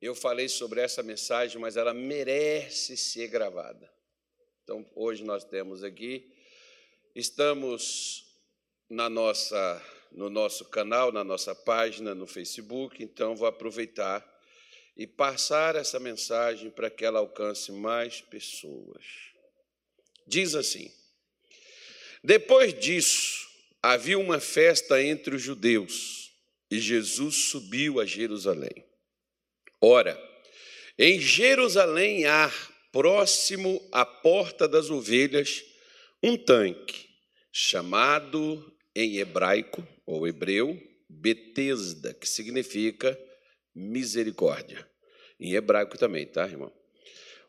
eu falei sobre essa mensagem, mas ela merece ser gravada. Então, hoje nós temos aqui, estamos na nossa, no nosso canal, na nossa página no Facebook, então vou aproveitar e passar essa mensagem para que ela alcance mais pessoas. Diz assim: Depois disso, havia uma festa entre os judeus e Jesus subiu a Jerusalém. Ora, em Jerusalém há, próximo à porta das ovelhas, um tanque, chamado em hebraico ou hebreu, Betesda, que significa misericórdia. Em hebraico também, tá, irmão?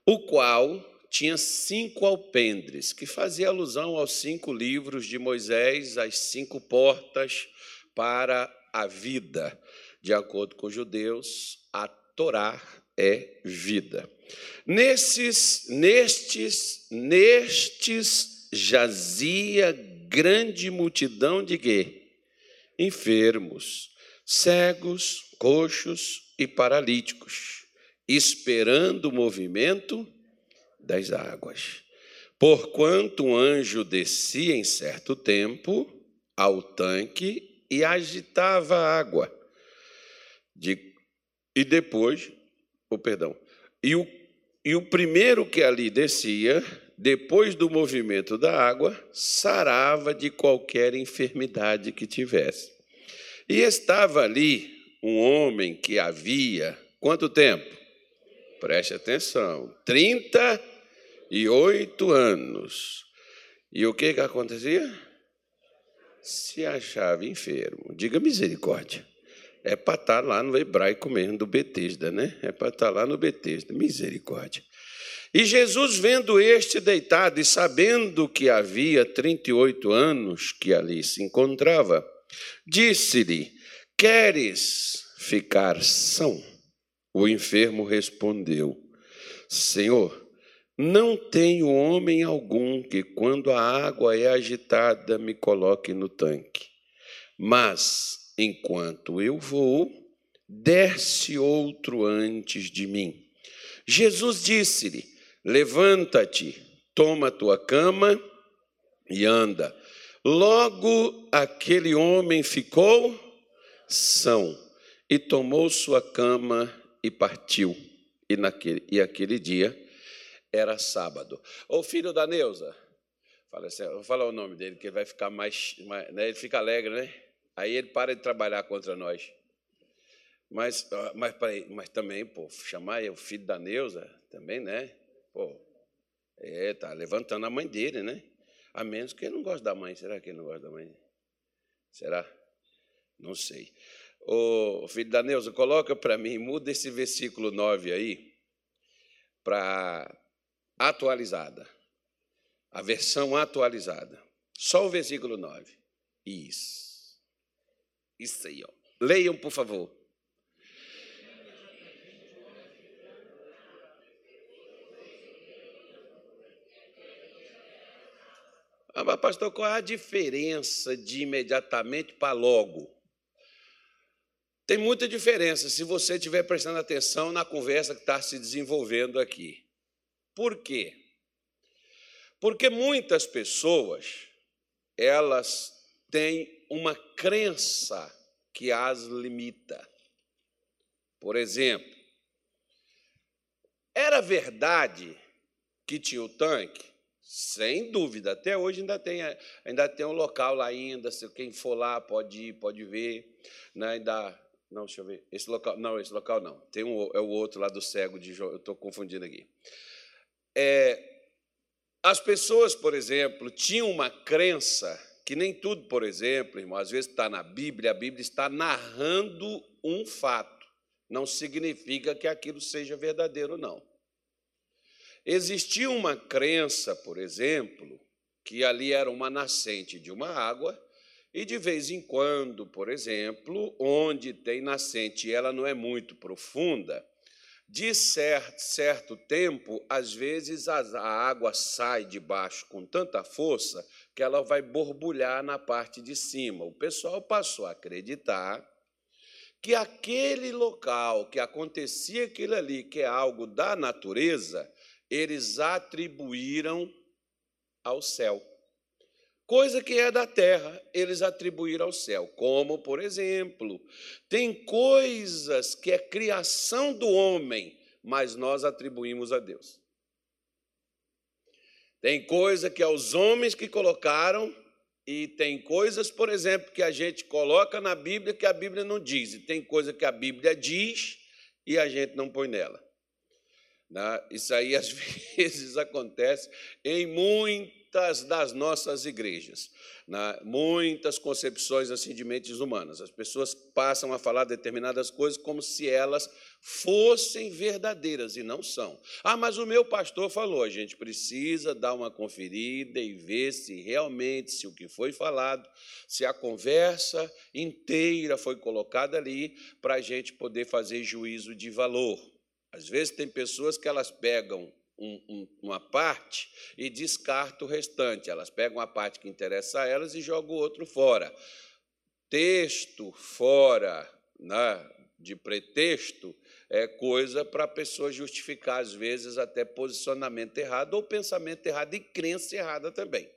O qual tinha cinco alpendres, que fazia alusão aos cinco livros de Moisés, as cinco portas para a vida. De acordo com os judeus, Torá é vida. Nesses, nestes, nestes jazia grande multidão de quê? Enfermos, cegos, coxos e paralíticos, esperando o movimento das águas. Porquanto um anjo descia em certo tempo ao tanque e agitava a água. De e depois, o oh, perdão, e o, e o primeiro que ali descia, depois do movimento da água, sarava de qualquer enfermidade que tivesse. E estava ali um homem que havia, quanto tempo? Preste atenção, 38 anos. E o que, que acontecia? Se achava enfermo. Diga misericórdia. É para estar tá lá no hebraico mesmo, do Betesda, né? É para estar tá lá no Betesda. Misericórdia. E Jesus, vendo este deitado e sabendo que havia 38 anos que ali se encontrava, disse-lhe: Queres ficar são? O enfermo respondeu: Senhor, não tenho homem algum que, quando a água é agitada, me coloque no tanque. Mas enquanto eu vou, desce outro antes de mim. Jesus disse-lhe: Levanta-te, toma tua cama e anda. Logo aquele homem ficou são e tomou sua cama e partiu. E, naquele, e aquele dia era sábado. O filho da Neuza, fala assim, vou falar o nome dele, que vai ficar mais, mais né, ele fica alegre, né? Aí ele para de trabalhar contra nós. Mas, mas, mas também, pô, chamar o filho da Neuza, também, né? Pô, é, tá levantando a mãe dele, né? A menos que ele não goste da mãe. Será que ele não gosta da mãe? Será? Não sei. Ô, filho da Neuza, coloca para mim, muda esse versículo 9 aí para atualizada. A versão atualizada. Só o versículo 9. Isso. Isso aí, ó. Leiam, por favor. Ah, mas, pastor, qual é a diferença de imediatamente para logo? Tem muita diferença se você estiver prestando atenção na conversa que está se desenvolvendo aqui. Por quê? Porque muitas pessoas, elas têm uma crença que as limita. Por exemplo, era verdade que tinha o tanque? Sem dúvida, até hoje ainda tem, ainda tem um local lá ainda, se quem for lá pode ir, pode ver, né? ainda, não, deixa eu ver, esse local, não, esse local não, tem um, é o outro lá do cego de eu estou confundindo aqui. É, as pessoas, por exemplo, tinham uma crença que nem tudo, por exemplo, irmão, às vezes está na Bíblia, a Bíblia está narrando um fato. Não significa que aquilo seja verdadeiro, não. Existia uma crença, por exemplo, que ali era uma nascente de uma água, e de vez em quando, por exemplo, onde tem nascente e ela não é muito profunda, de certo, certo tempo, às vezes a água sai de baixo com tanta força que ela vai borbulhar na parte de cima. O pessoal passou a acreditar que aquele local que acontecia aquilo ali, que é algo da natureza, eles atribuíram ao céu. Coisa que é da terra, eles atribuíram ao céu. Como, por exemplo, tem coisas que é criação do homem, mas nós atribuímos a Deus. Tem coisa que é os homens que colocaram, e tem coisas, por exemplo, que a gente coloca na Bíblia que a Bíblia não diz, e tem coisa que a Bíblia diz e a gente não põe nela. Né? Isso aí às vezes acontece em muitas das nossas igrejas, né? muitas concepções assim de mentes humanas. As pessoas passam a falar determinadas coisas como se elas fossem verdadeiras e não são. Ah, mas o meu pastor falou, a gente precisa dar uma conferida e ver se realmente, se o que foi falado, se a conversa inteira foi colocada ali para a gente poder fazer juízo de valor. Às vezes tem pessoas que elas pegam um, um, uma parte e descartam o restante. Elas pegam a parte que interessa a elas e jogam o outro fora. Texto fora né, de pretexto é coisa para a pessoa justificar, às vezes, até posicionamento errado ou pensamento errado e crença errada também.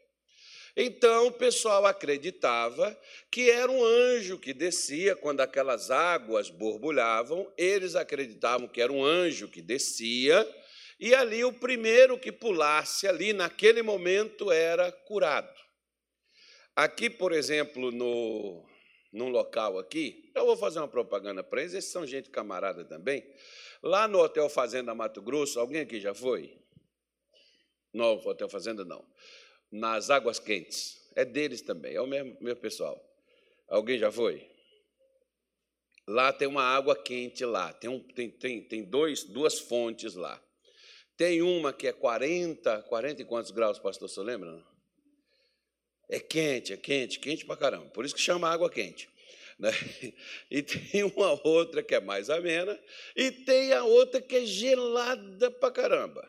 Então o pessoal acreditava que era um anjo que descia quando aquelas águas borbulhavam, eles acreditavam que era um anjo que descia, e ali o primeiro que pulasse ali naquele momento era curado. Aqui, por exemplo, no num local aqui, eu vou fazer uma propaganda para eles, esses são gente camarada também. Lá no Hotel Fazenda Mato Grosso, alguém aqui já foi? Não, Hotel Fazenda não nas águas quentes. É deles também, é o mesmo, pessoal. Alguém já foi? Lá tem uma água quente lá, tem, um, tem, tem, tem dois, duas fontes lá. Tem uma que é 40, 40 e quantos graus, pastor, você lembra? É quente, é quente, quente pra caramba. Por isso que chama água quente. Né? E tem uma outra que é mais amena, e tem a outra que é gelada pra caramba.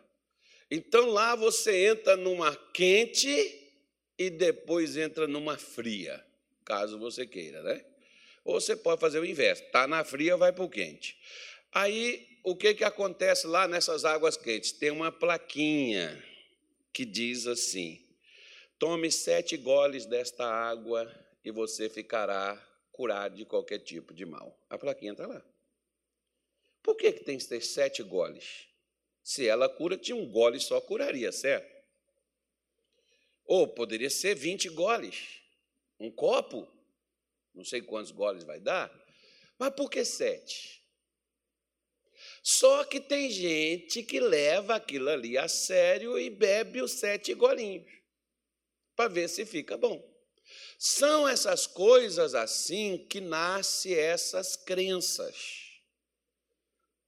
Então lá você entra numa quente e depois entra numa fria, caso você queira, né? Ou você pode fazer o inverso, está na fria, vai para o quente. Aí, o que, que acontece lá nessas águas quentes? Tem uma plaquinha que diz assim: tome sete goles desta água e você ficará curado de qualquer tipo de mal. A plaquinha está lá. Por que, que tem que ter sete goles? Se ela cura, tinha um gole só, curaria, certo? Ou poderia ser 20 goles, um copo, não sei quantos goles vai dar, mas por que sete? Só que tem gente que leva aquilo ali a sério e bebe os sete golinhos, para ver se fica bom. São essas coisas assim que nascem essas crenças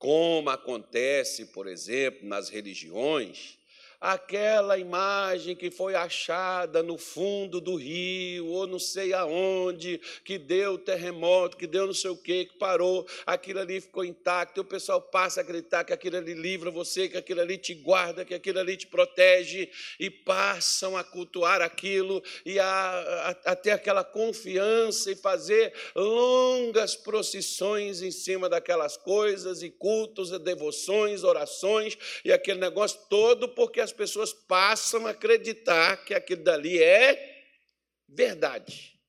como acontece, por exemplo, nas religiões, aquela imagem que foi achada no fundo do rio, ou não sei aonde, que deu terremoto, que deu não sei o quê, que parou, aquilo ali ficou intacto, e o pessoal passa a acreditar que aquilo ali livra você, que aquilo ali te guarda, que aquilo ali te protege, e passam a cultuar aquilo, e a, a, a ter aquela confiança e fazer longas procissões em cima daquelas coisas, e cultos, e devoções, orações, e aquele negócio todo, porque as pessoas passam a acreditar que aquilo dali é verdade.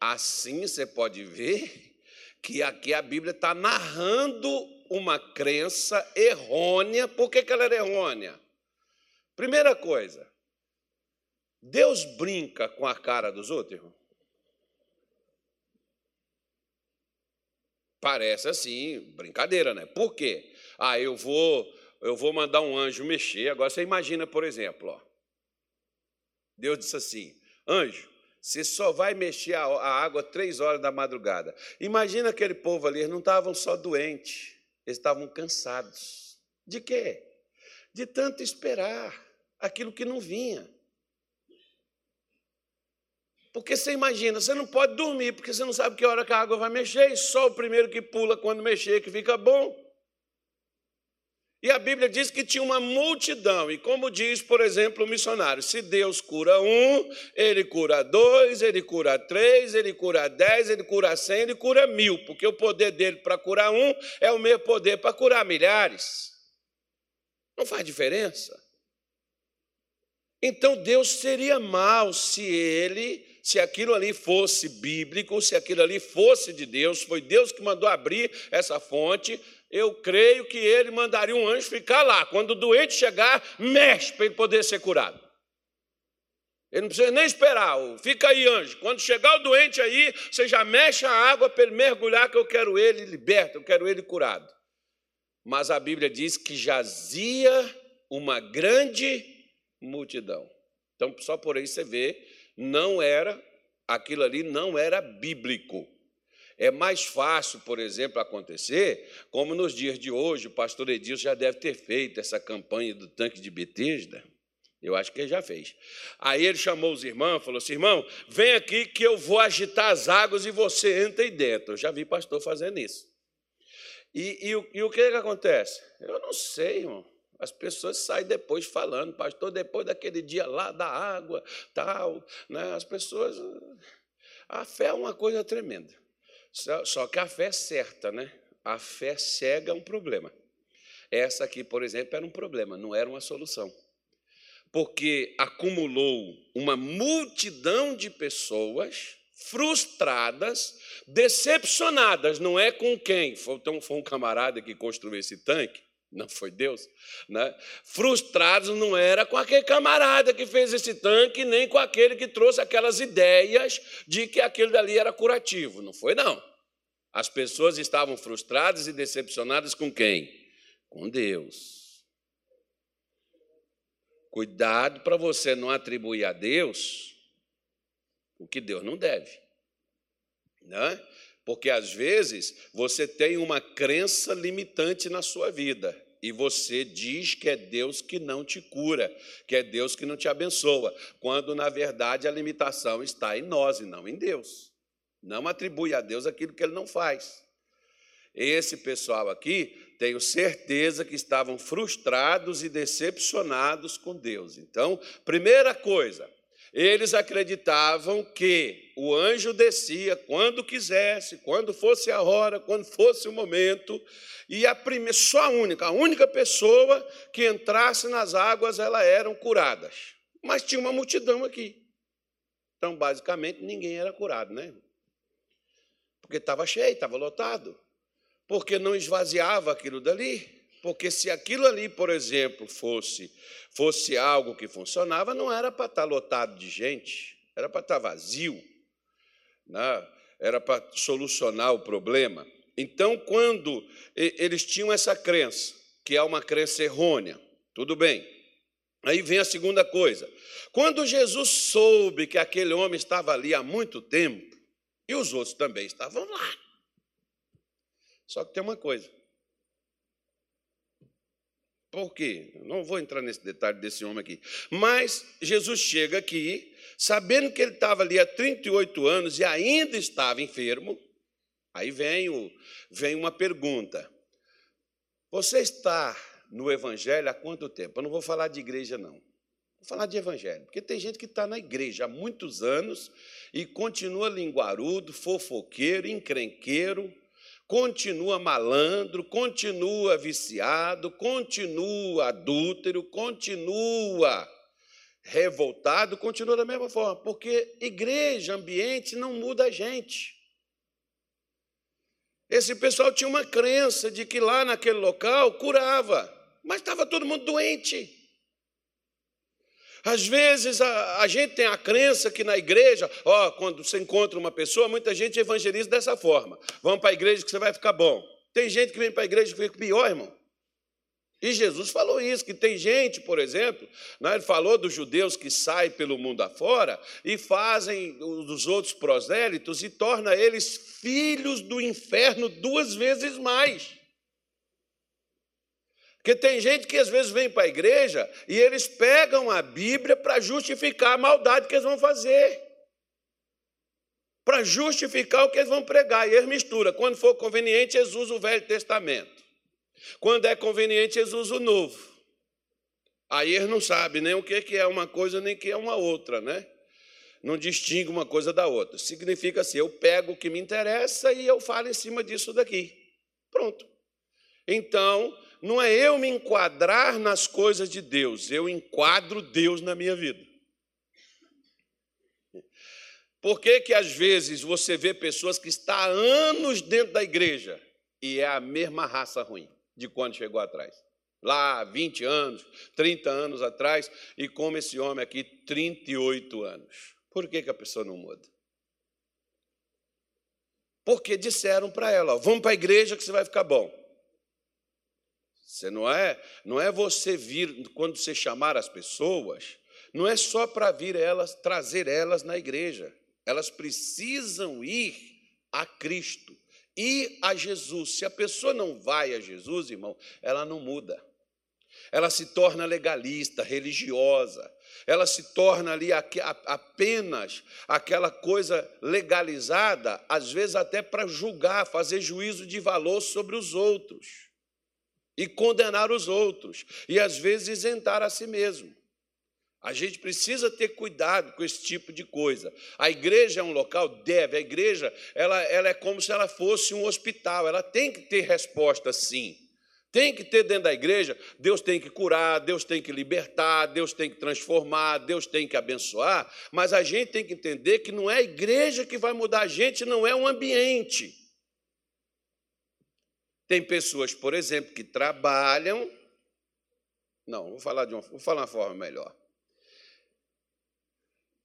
Assim você pode ver que aqui a Bíblia está narrando uma crença errônea. Por que, que ela era errônea? Primeira coisa, Deus brinca com a cara dos outros? Parece assim, brincadeira, né? Por quê? Ah, eu vou eu vou mandar um anjo mexer. Agora você imagina, por exemplo, ó. Deus disse assim: anjo, você só vai mexer a água três horas da madrugada. Imagina aquele povo ali, eles não estavam só doentes, eles estavam cansados. De quê? De tanto esperar aquilo que não vinha. Porque você imagina, você não pode dormir, porque você não sabe que hora que a água vai mexer, e só o primeiro que pula quando mexer que fica bom. E a Bíblia diz que tinha uma multidão, e como diz, por exemplo, o missionário: se Deus cura um, ele cura dois, ele cura três, ele cura dez, ele cura cem, ele cura mil, porque o poder dele para curar um é o mesmo poder para curar milhares. Não faz diferença. Então Deus seria mal se ele, se aquilo ali fosse bíblico, se aquilo ali fosse de Deus, foi Deus que mandou abrir essa fonte, eu creio que ele mandaria um anjo ficar lá. Quando o doente chegar, mexe para ele poder ser curado. Ele não precisa nem esperar. Fica aí, anjo. Quando chegar o doente aí, você já mexe a água para ele mergulhar, que eu quero ele liberto, eu quero ele curado. Mas a Bíblia diz que jazia uma grande multidão. Então, só por aí você vê, não era, aquilo ali não era bíblico. É mais fácil, por exemplo, acontecer, como nos dias de hoje, o pastor Edilson já deve ter feito essa campanha do tanque de Betesda. Eu acho que ele já fez. Aí ele chamou os irmãos, falou assim: irmão, vem aqui que eu vou agitar as águas e você entra aí dentro. Eu já vi pastor fazendo isso. E, e, e o que, que acontece? Eu não sei, irmão. As pessoas saem depois falando, pastor, depois daquele dia lá da água, tal. Né? As pessoas. A fé é uma coisa tremenda. Só que a fé é certa, né? A fé cega é um problema. Essa aqui, por exemplo, era um problema, não era uma solução. Porque acumulou uma multidão de pessoas frustradas, decepcionadas, não é com quem? Então, foi um camarada que construiu esse tanque, não foi Deus, né? Frustrados não era com aquele camarada que fez esse tanque, nem com aquele que trouxe aquelas ideias de que aquilo dali era curativo, não foi não. As pessoas estavam frustradas e decepcionadas com quem? Com Deus. Cuidado para você não atribuir a Deus o que Deus não deve. Né? Porque às vezes você tem uma crença limitante na sua vida e você diz que é Deus que não te cura, que é Deus que não te abençoa, quando na verdade a limitação está em nós e não em Deus. Não atribui a Deus aquilo que ele não faz. Esse pessoal aqui, tenho certeza que estavam frustrados e decepcionados com Deus. Então, primeira coisa, eles acreditavam que o anjo descia quando quisesse, quando fosse a hora, quando fosse o momento, e a primeira, só a única, a única pessoa que entrasse nas águas, elas eram curadas. Mas tinha uma multidão aqui. Então, basicamente, ninguém era curado, né? Porque estava cheio, estava lotado. Porque não esvaziava aquilo dali. Porque se aquilo ali, por exemplo, fosse, fosse algo que funcionava, não era para estar lotado de gente, era para estar vazio, né? era para solucionar o problema. Então, quando eles tinham essa crença, que é uma crença errônea, tudo bem. Aí vem a segunda coisa. Quando Jesus soube que aquele homem estava ali há muito tempo, e os outros também estavam lá. Só que tem uma coisa. Por quê? Não vou entrar nesse detalhe desse homem aqui. Mas Jesus chega aqui, sabendo que ele estava ali há 38 anos e ainda estava enfermo. Aí vem, o, vem uma pergunta. Você está no Evangelho há quanto tempo? Eu não vou falar de igreja, não. Vou falar de evangelho, porque tem gente que está na igreja há muitos anos e continua linguarudo, fofoqueiro, encrenqueiro, continua malandro, continua viciado, continua adúltero, continua revoltado, continua da mesma forma, porque igreja, ambiente não muda a gente. Esse pessoal tinha uma crença de que lá naquele local curava, mas estava todo mundo doente. Às vezes a, a, gente tem a crença que na igreja, ó, quando você encontra uma pessoa, muita gente evangeliza dessa forma. Vamos para a igreja que você vai ficar bom. Tem gente que vem para a igreja que fica pior, irmão. E Jesus falou isso, que tem gente, por exemplo, né, ele falou dos judeus que saem pelo mundo afora e fazem os outros prosélitos e torna eles filhos do inferno duas vezes mais. Porque tem gente que às vezes vem para a igreja e eles pegam a Bíblia para justificar a maldade que eles vão fazer. Para justificar o que eles vão pregar. E eles misturam. Quando for conveniente, eles usam o Velho Testamento. Quando é conveniente, eles usam o novo. Aí eles não sabem nem o que é uma coisa, nem o que é uma outra, né? Não distingue uma coisa da outra. Significa assim: eu pego o que me interessa e eu falo em cima disso daqui. Pronto. Então, não é eu me enquadrar nas coisas de Deus, eu enquadro Deus na minha vida. Por que, que às vezes você vê pessoas que estão há anos dentro da igreja e é a mesma raça ruim de quando chegou atrás? Lá 20 anos, 30 anos atrás, e como esse homem aqui, 38 anos. Por que, que a pessoa não muda? Porque disseram para ela: vamos para a igreja que você vai ficar bom. Você não é, não é você vir quando você chamar as pessoas, não é só para vir elas, trazer elas na igreja. Elas precisam ir a Cristo, ir a Jesus. Se a pessoa não vai a Jesus, irmão, ela não muda. Ela se torna legalista, religiosa. Ela se torna ali apenas aquela coisa legalizada, às vezes até para julgar, fazer juízo de valor sobre os outros e condenar os outros, e às vezes isentar a si mesmo. A gente precisa ter cuidado com esse tipo de coisa. A igreja é um local, deve, a igreja ela, ela é como se ela fosse um hospital, ela tem que ter resposta sim. Tem que ter dentro da igreja, Deus tem que curar, Deus tem que libertar, Deus tem que transformar, Deus tem que abençoar, mas a gente tem que entender que não é a igreja que vai mudar a gente, não é o ambiente. Tem pessoas, por exemplo, que trabalham. Não, vou falar de uma, vou falar uma forma melhor.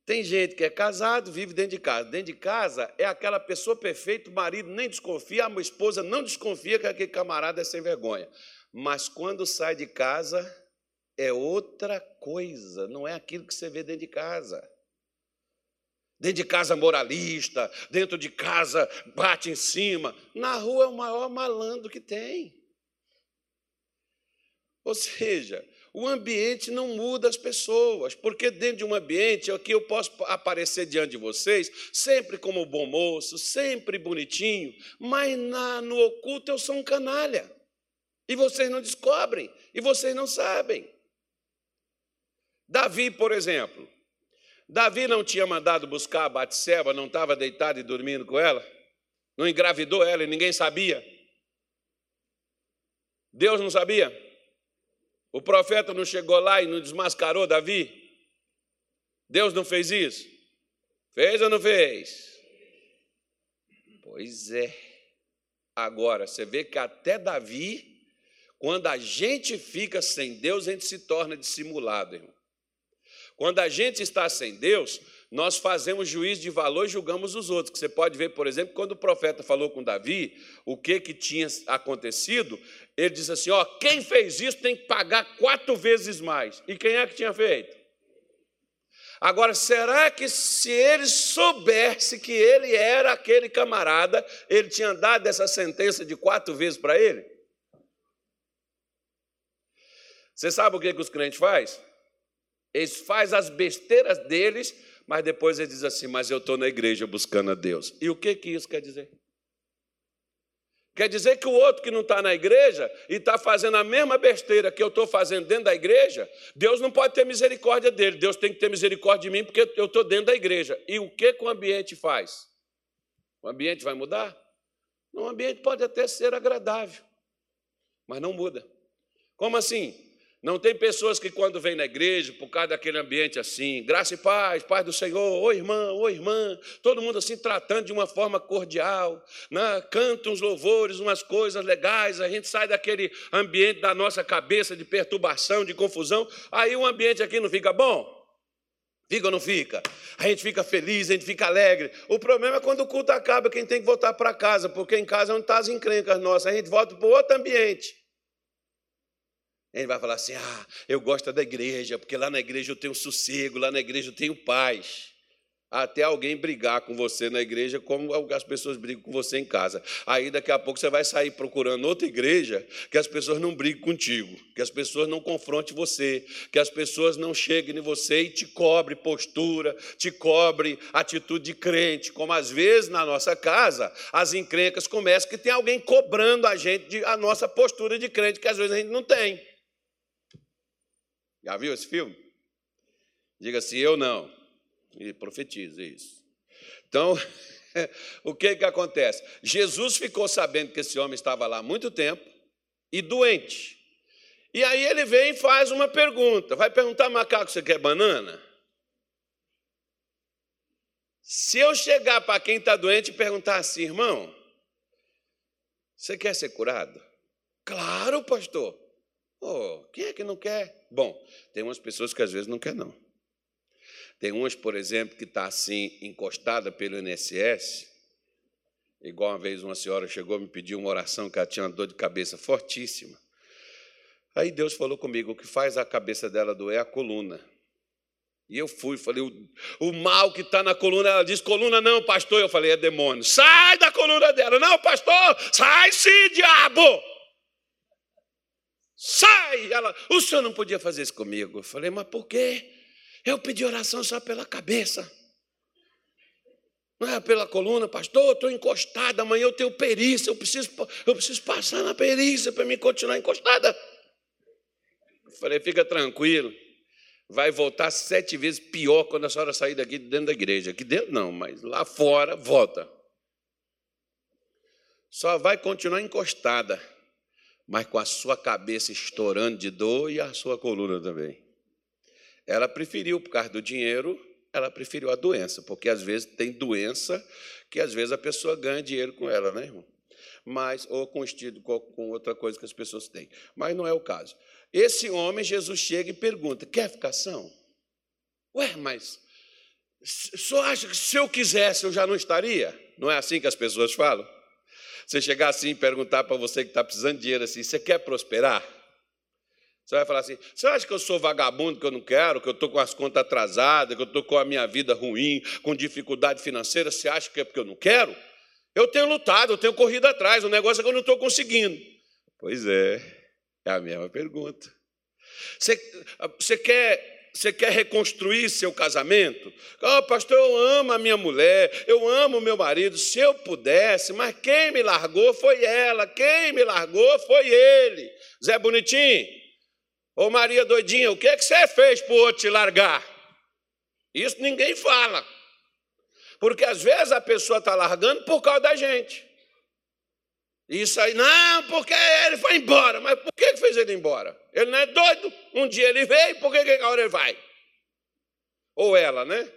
Tem gente que é casado, vive dentro de casa. Dentro de casa é aquela pessoa perfeita, o marido nem desconfia, a esposa não desconfia que aquele camarada é sem vergonha. Mas quando sai de casa, é outra coisa, não é aquilo que você vê dentro de casa. Dentro de casa moralista, dentro de casa bate em cima. Na rua é o maior malandro que tem. Ou seja, o ambiente não muda as pessoas, porque dentro de um ambiente aqui eu posso aparecer diante de vocês, sempre como bom moço, sempre bonitinho, mas na, no oculto eu sou um canalha. E vocês não descobrem, e vocês não sabem. Davi, por exemplo, Davi não tinha mandado buscar a Batseba, não estava deitado e dormindo com ela? Não engravidou ela e ninguém sabia? Deus não sabia? O profeta não chegou lá e não desmascarou Davi? Deus não fez isso? Fez ou não fez? Pois é. Agora, você vê que até Davi, quando a gente fica sem Deus, a gente se torna dissimulado, irmão. Quando a gente está sem Deus, nós fazemos juízo de valor e julgamos os outros. Que você pode ver, por exemplo, quando o profeta falou com Davi, o que, que tinha acontecido, ele disse assim: ó, quem fez isso tem que pagar quatro vezes mais. E quem é que tinha feito? Agora, será que se ele soubesse que ele era aquele camarada, ele tinha dado essa sentença de quatro vezes para ele? Você sabe o que, que os crentes fazem? Eles fazem as besteiras deles mas depois ele diz assim: Mas eu estou na igreja buscando a Deus. E o que, que isso quer dizer? Quer dizer que o outro que não está na igreja e está fazendo a mesma besteira que eu estou fazendo dentro da igreja, Deus não pode ter misericórdia dele, Deus tem que ter misericórdia de mim porque eu estou dentro da igreja. E o que, que o ambiente faz? O ambiente vai mudar? O ambiente pode até ser agradável, mas não muda. Como assim? Não tem pessoas que, quando vêm na igreja, por causa daquele ambiente assim, graça e paz, paz do Senhor, oi irmã, oi irmã, todo mundo assim tratando de uma forma cordial, né? canta uns louvores, umas coisas legais, a gente sai daquele ambiente da nossa cabeça de perturbação, de confusão, aí o ambiente aqui não fica bom? Fica ou não fica? A gente fica feliz, a gente fica alegre. O problema é quando o culto acaba, quem tem que voltar para casa, porque em casa é onde estão tá as encrencas nossas, a gente volta para outro ambiente. Ele vai falar assim: ah, eu gosto da igreja, porque lá na igreja eu tenho sossego, lá na igreja eu tenho paz. até alguém brigar com você na igreja, como as pessoas brigam com você em casa. Aí daqui a pouco você vai sair procurando outra igreja que as pessoas não briguem contigo, que as pessoas não confrontem você, que as pessoas não cheguem em você e te cobre postura, te cobre atitude de crente, como às vezes na nossa casa as encrencas começam que tem alguém cobrando a gente a nossa postura de crente que às vezes a gente não tem. Já viu esse filme? Diga assim, eu não. E profetiza isso. Então, o que, que acontece? Jesus ficou sabendo que esse homem estava lá há muito tempo e doente. E aí ele vem e faz uma pergunta. Vai perguntar, macaco, você quer banana? Se eu chegar para quem está doente e perguntar assim, irmão, você quer ser curado? Claro, pastor. Oh, quem é que não quer? Bom, tem umas pessoas que às vezes não quer não. Tem umas, por exemplo, que está assim, encostada pelo INSS. Igual uma vez uma senhora chegou me pediu uma oração que ela tinha uma dor de cabeça fortíssima. Aí Deus falou comigo: o que faz a cabeça dela doer é a coluna. E eu fui, falei: o, o mal que está na coluna, ela disse: coluna não, pastor. Eu falei: é demônio. Sai da coluna dela. Não, pastor, sai sim, diabo. Sai! Ela, o senhor não podia fazer isso comigo. Eu falei: mas por quê? Eu pedi oração só pela cabeça. Não é pela coluna, pastor, estou encostada, amanhã eu tenho perícia, eu preciso, eu preciso passar na perícia para me continuar encostada. falei, fica tranquilo, vai voltar sete vezes pior quando a senhora sair daqui dentro da igreja. Aqui dentro não, mas lá fora, volta. Só vai continuar encostada, mas com a sua cabeça estourando de dor e a sua coluna também. Ela preferiu, por causa do dinheiro, ela preferiu a doença, porque às vezes tem doença que às vezes a pessoa ganha dinheiro com ela, né, irmão? Mas, ou com estilo, com outra coisa que as pessoas têm. Mas não é o caso. Esse homem, Jesus chega e pergunta: quer ficar são? Ué, mas só acha que se eu quisesse eu já não estaria? Não é assim que as pessoas falam? Você chegar assim e perguntar para você que está precisando de dinheiro assim: você quer prosperar? Você vai falar assim: você acha que eu sou vagabundo, que eu não quero, que eu estou com as contas atrasadas, que eu estou com a minha vida ruim, com dificuldade financeira? Você acha que é porque eu não quero? Eu tenho lutado, eu tenho corrido atrás, o negócio é que eu não estou conseguindo. Pois é, é a mesma pergunta. Você, você quer você quer reconstruir seu casamento? Oh, pastor, eu amo a minha mulher, eu amo o meu marido, se eu pudesse, mas quem me largou foi ela, quem me largou foi ele. Zé Bonitinho, Ô Maria doidinha, o que, é que você fez para o outro te largar? Isso ninguém fala. Porque às vezes a pessoa está largando por causa da gente. Isso aí, não, porque ele foi embora. Mas por que fez ele embora? Ele não é doido. Um dia ele veio, por que, agora ele vai? Ou ela, né?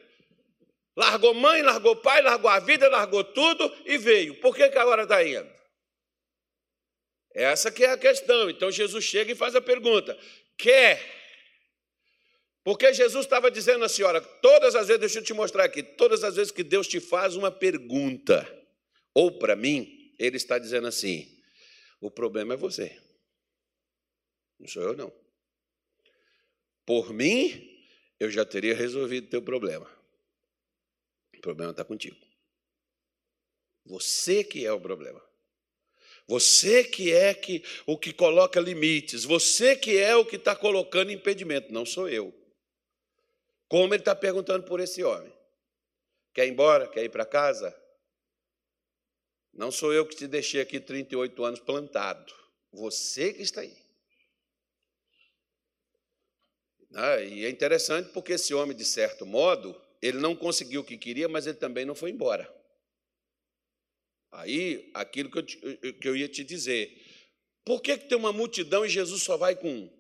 Largou mãe, largou pai, largou a vida, largou tudo e veio. Por que, que agora está indo? Essa que é a questão. Então Jesus chega e faz a pergunta: quer. Porque Jesus estava dizendo assim: olha, todas as vezes, deixa eu te mostrar aqui, todas as vezes que Deus te faz uma pergunta, ou para mim, Ele está dizendo assim: o problema é você, não sou eu, não. Por mim, eu já teria resolvido o teu problema. O problema está contigo. Você que é o problema. Você que é que, o que coloca limites, você que é o que está colocando impedimento, não sou eu. Como ele está perguntando por esse homem? Quer ir embora? Quer ir para casa? Não sou eu que te deixei aqui 38 anos plantado. Você que está aí. Ah, e é interessante porque esse homem, de certo modo, ele não conseguiu o que queria, mas ele também não foi embora. Aí, aquilo que eu, que eu ia te dizer. Por que, que tem uma multidão e Jesus só vai com um?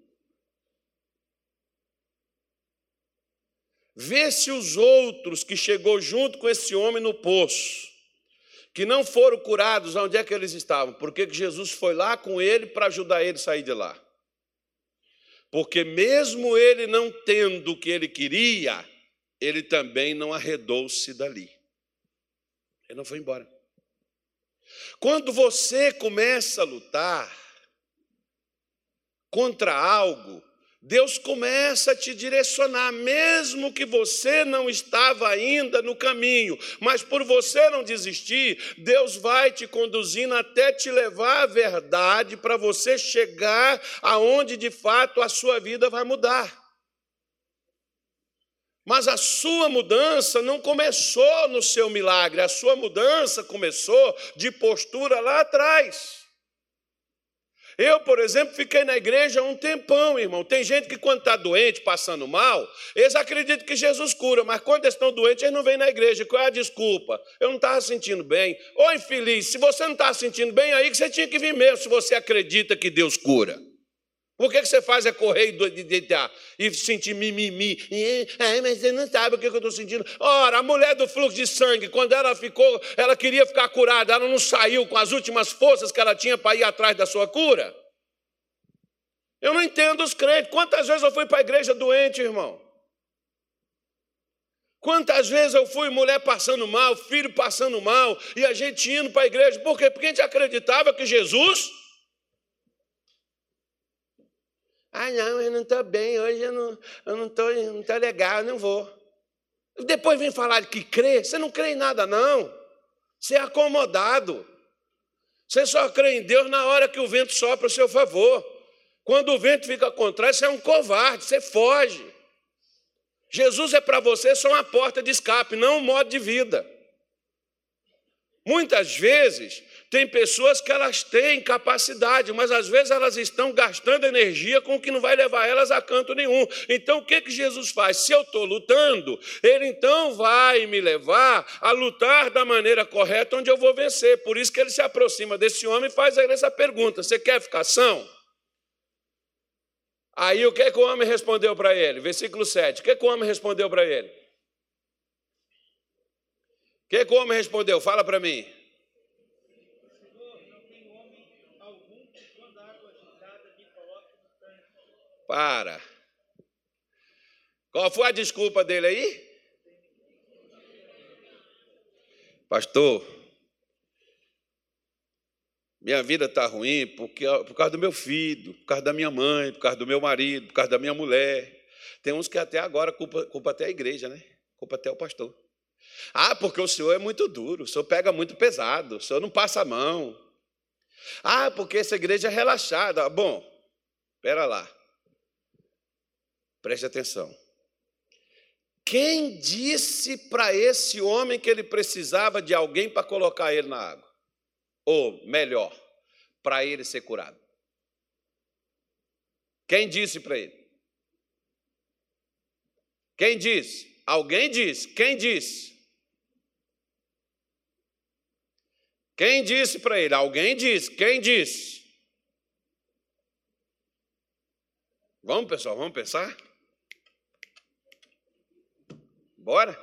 Vê se os outros que chegou junto com esse homem no poço, que não foram curados, onde é que eles estavam? Por que, Jesus foi lá com ele para ajudar ele a sair de lá? Porque mesmo ele não tendo o que ele queria, ele também não arredou-se dali. Ele não foi embora. Quando você começa a lutar contra algo, Deus começa a te direcionar, mesmo que você não estava ainda no caminho, mas por você não desistir, Deus vai te conduzindo até te levar à verdade para você chegar aonde de fato a sua vida vai mudar. Mas a sua mudança não começou no seu milagre, a sua mudança começou de postura lá atrás. Eu, por exemplo, fiquei na igreja um tempão, irmão. Tem gente que, quando está doente, passando mal, eles acreditam que Jesus cura, mas quando eles estão doentes, eles não vêm na igreja. Qual é a desculpa? Eu não estava sentindo bem. Ô infeliz, se você não está sentindo bem, aí que você tinha que vir mesmo, se você acredita que Deus cura. Por que, que você faz é correr e deitar e sentir mimimi? Ah, mas você não sabe o que eu estou sentindo. Ora, a mulher do fluxo de sangue, quando ela ficou, ela queria ficar curada, ela não saiu com as últimas forças que ela tinha para ir atrás da sua cura? Eu não entendo os crentes. Quantas vezes eu fui para a igreja doente, irmão? Quantas vezes eu fui mulher passando mal, filho passando mal, e a gente indo para a igreja, por quê? Porque a gente acreditava que Jesus Ah, não, eu não estou bem, hoje eu não estou não não tô legal, eu não vou. Depois vem falar que crê, você não crê em nada, não. Você é acomodado. Você só crê em Deus na hora que o vento sopra a seu favor. Quando o vento fica contrário, você é um covarde, você foge. Jesus é para você só uma porta de escape, não um modo de vida. Muitas vezes, tem pessoas que elas têm capacidade, mas às vezes elas estão gastando energia com o que não vai levar elas a canto nenhum. Então o que, que Jesus faz? Se eu estou lutando, Ele então vai me levar a lutar da maneira correta, onde eu vou vencer. Por isso que ele se aproxima desse homem e faz a ele essa pergunta: Você quer ficar são? Aí o que, que o homem respondeu para ele? Versículo 7. O que, que o homem respondeu para ele? O que, que o homem respondeu? Fala para mim. Para. Qual foi a desculpa dele aí? Pastor, minha vida está ruim porque, por causa do meu filho, por causa da minha mãe, por causa do meu marido, por causa da minha mulher. Tem uns que até agora culpa, culpa até a igreja, né? Culpa até o pastor. Ah, porque o senhor é muito duro, o senhor pega muito pesado, o senhor não passa a mão. Ah, porque essa igreja é relaxada. Bom, espera lá. Preste atenção. Quem disse para esse homem que ele precisava de alguém para colocar ele na água? Ou, melhor, para ele ser curado? Quem disse para ele? Quem disse? Alguém disse. Quem disse? Quem disse para ele? Alguém disse. Quem disse? Vamos, pessoal, vamos pensar? Bora?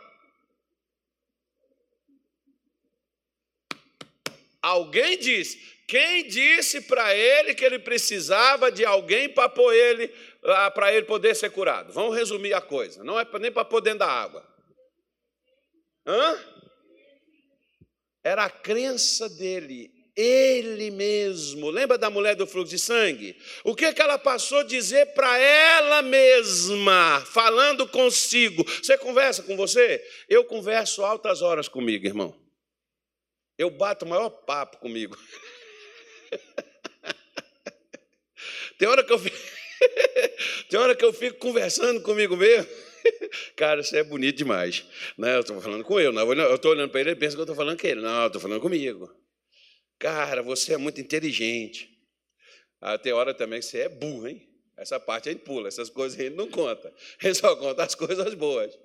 Alguém disse. Quem disse para ele que ele precisava de alguém para pôr ele para ele poder ser curado? Vamos resumir a coisa. Não é nem para pôr dentro da água. Hã? Era a crença dele ele mesmo. Lembra da mulher do fluxo de sangue? O que, que ela passou a dizer para ela mesma, falando consigo? Você conversa com você? Eu converso altas horas comigo, irmão. Eu bato o maior papo comigo. Tem hora que eu fico, Tem hora que eu fico conversando comigo mesmo. Cara, isso é bonito demais. Né? Eu estou falando com ele, eu estou olhando para ele e pensa que eu estou falando com ele. Não, eu estou falando comigo. Cara, você é muito inteligente. Ah, tem hora também que você é burro, hein? Essa parte a gente pula, essas coisas a gente não conta. A gente só conta as coisas boas.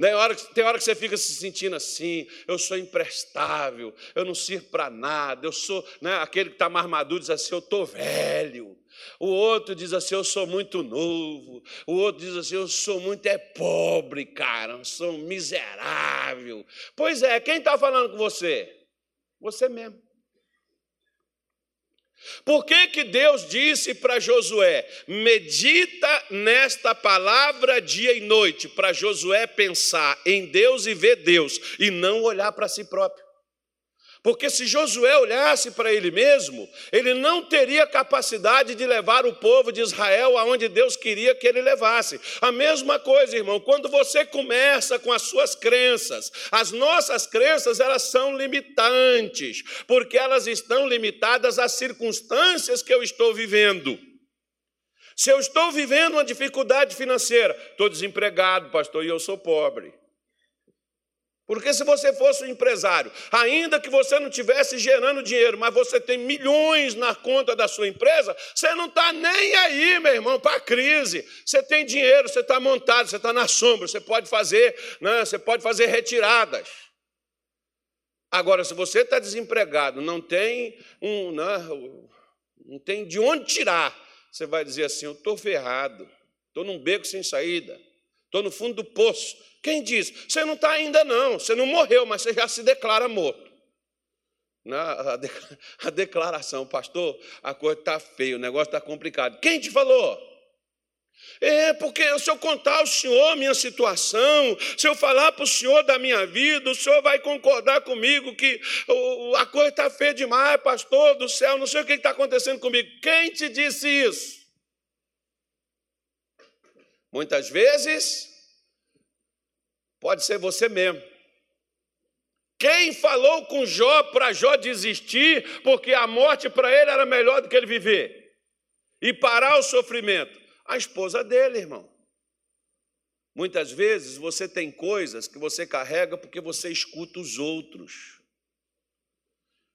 Tem hora, tem hora que você fica se sentindo assim, eu sou imprestável, eu não sirvo para nada, eu sou, né, aquele que está mais maduro diz assim, eu estou velho. O outro diz assim, eu sou muito novo. O outro diz assim, eu sou muito é pobre, cara, eu sou miserável. Pois é, quem está falando com você? Você mesmo. Por que, que Deus disse para Josué: medita nesta palavra dia e noite, para Josué pensar em Deus e ver Deus, e não olhar para si próprio? Porque se Josué olhasse para ele mesmo, ele não teria capacidade de levar o povo de Israel aonde Deus queria que ele levasse. A mesma coisa, irmão, quando você começa com as suas crenças, as nossas crenças, elas são limitantes, porque elas estão limitadas às circunstâncias que eu estou vivendo. Se eu estou vivendo uma dificuldade financeira, estou desempregado, pastor, e eu sou pobre. Porque se você fosse um empresário, ainda que você não estivesse gerando dinheiro, mas você tem milhões na conta da sua empresa, você não está nem aí, meu irmão, para a crise. Você tem dinheiro, você está montado, você está na sombra, você pode fazer, né, você pode fazer retiradas. Agora, se você está desempregado, não tem um, né, não tem de onde tirar, você vai dizer assim: eu estou ferrado, estou num beco sem saída, estou no fundo do poço. Quem diz? Você não está ainda, não, você não morreu, mas você já se declara morto. Na, a, declaração, pastor, a coisa está feia, o negócio está complicado. Quem te falou? É, porque se eu contar ao senhor minha situação, se eu falar para o senhor da minha vida, o senhor vai concordar comigo que a coisa está feia demais, pastor do céu, não sei o que está acontecendo comigo. Quem te disse isso? Muitas vezes, pode ser você mesmo. Quem falou com Jó para Jó desistir, porque a morte para ele era melhor do que ele viver e parar o sofrimento? A esposa dele, irmão. Muitas vezes você tem coisas que você carrega porque você escuta os outros.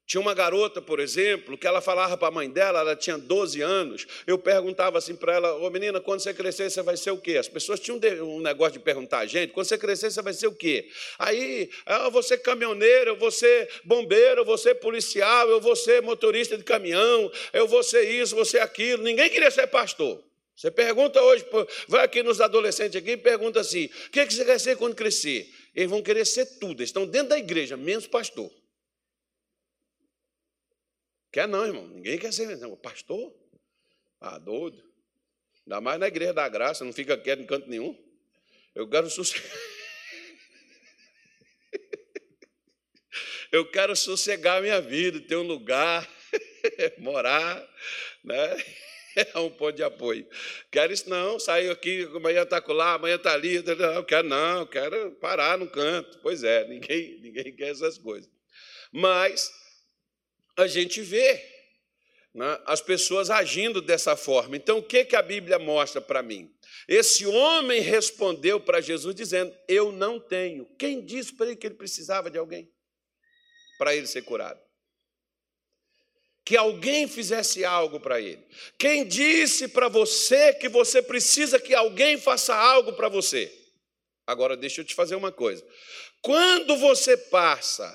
Tinha uma garota, por exemplo, que ela falava para a mãe dela, ela tinha 12 anos. Eu perguntava assim para ela: Ô menina, quando você crescer, você vai ser o quê? As pessoas tinham um negócio de perguntar a gente: quando você crescer, você vai ser o quê? Aí, ah, eu vou ser caminhoneiro, eu vou ser bombeiro, eu vou ser policial, eu vou ser motorista de caminhão, eu vou ser isso, vou ser aquilo. Ninguém queria ser pastor. Você pergunta hoje, vai aqui nos adolescentes aqui e pergunta assim: o que você quer ser quando crescer? Eles vão querer ser tudo, eles estão dentro da igreja, menos pastor. Quer não, irmão? Ninguém quer ser pastor. Ah, doido. Ainda mais na igreja da graça, não fica quieto em canto nenhum. Eu quero sossegar. Eu quero sossegar a minha vida, ter um lugar, morar, né? é um ponto de apoio. Quero isso não, sair aqui, amanhã está lá, amanhã está ali. Não, quero não, quero parar no canto. Pois é, ninguém, ninguém quer essas coisas. Mas a gente vê né, as pessoas agindo dessa forma. Então, o que, que a Bíblia mostra para mim? Esse homem respondeu para Jesus dizendo: Eu não tenho. Quem disse para ele que ele precisava de alguém para ele ser curado? que alguém fizesse algo para ele. Quem disse para você que você precisa que alguém faça algo para você? Agora, deixa eu te fazer uma coisa. Quando você passa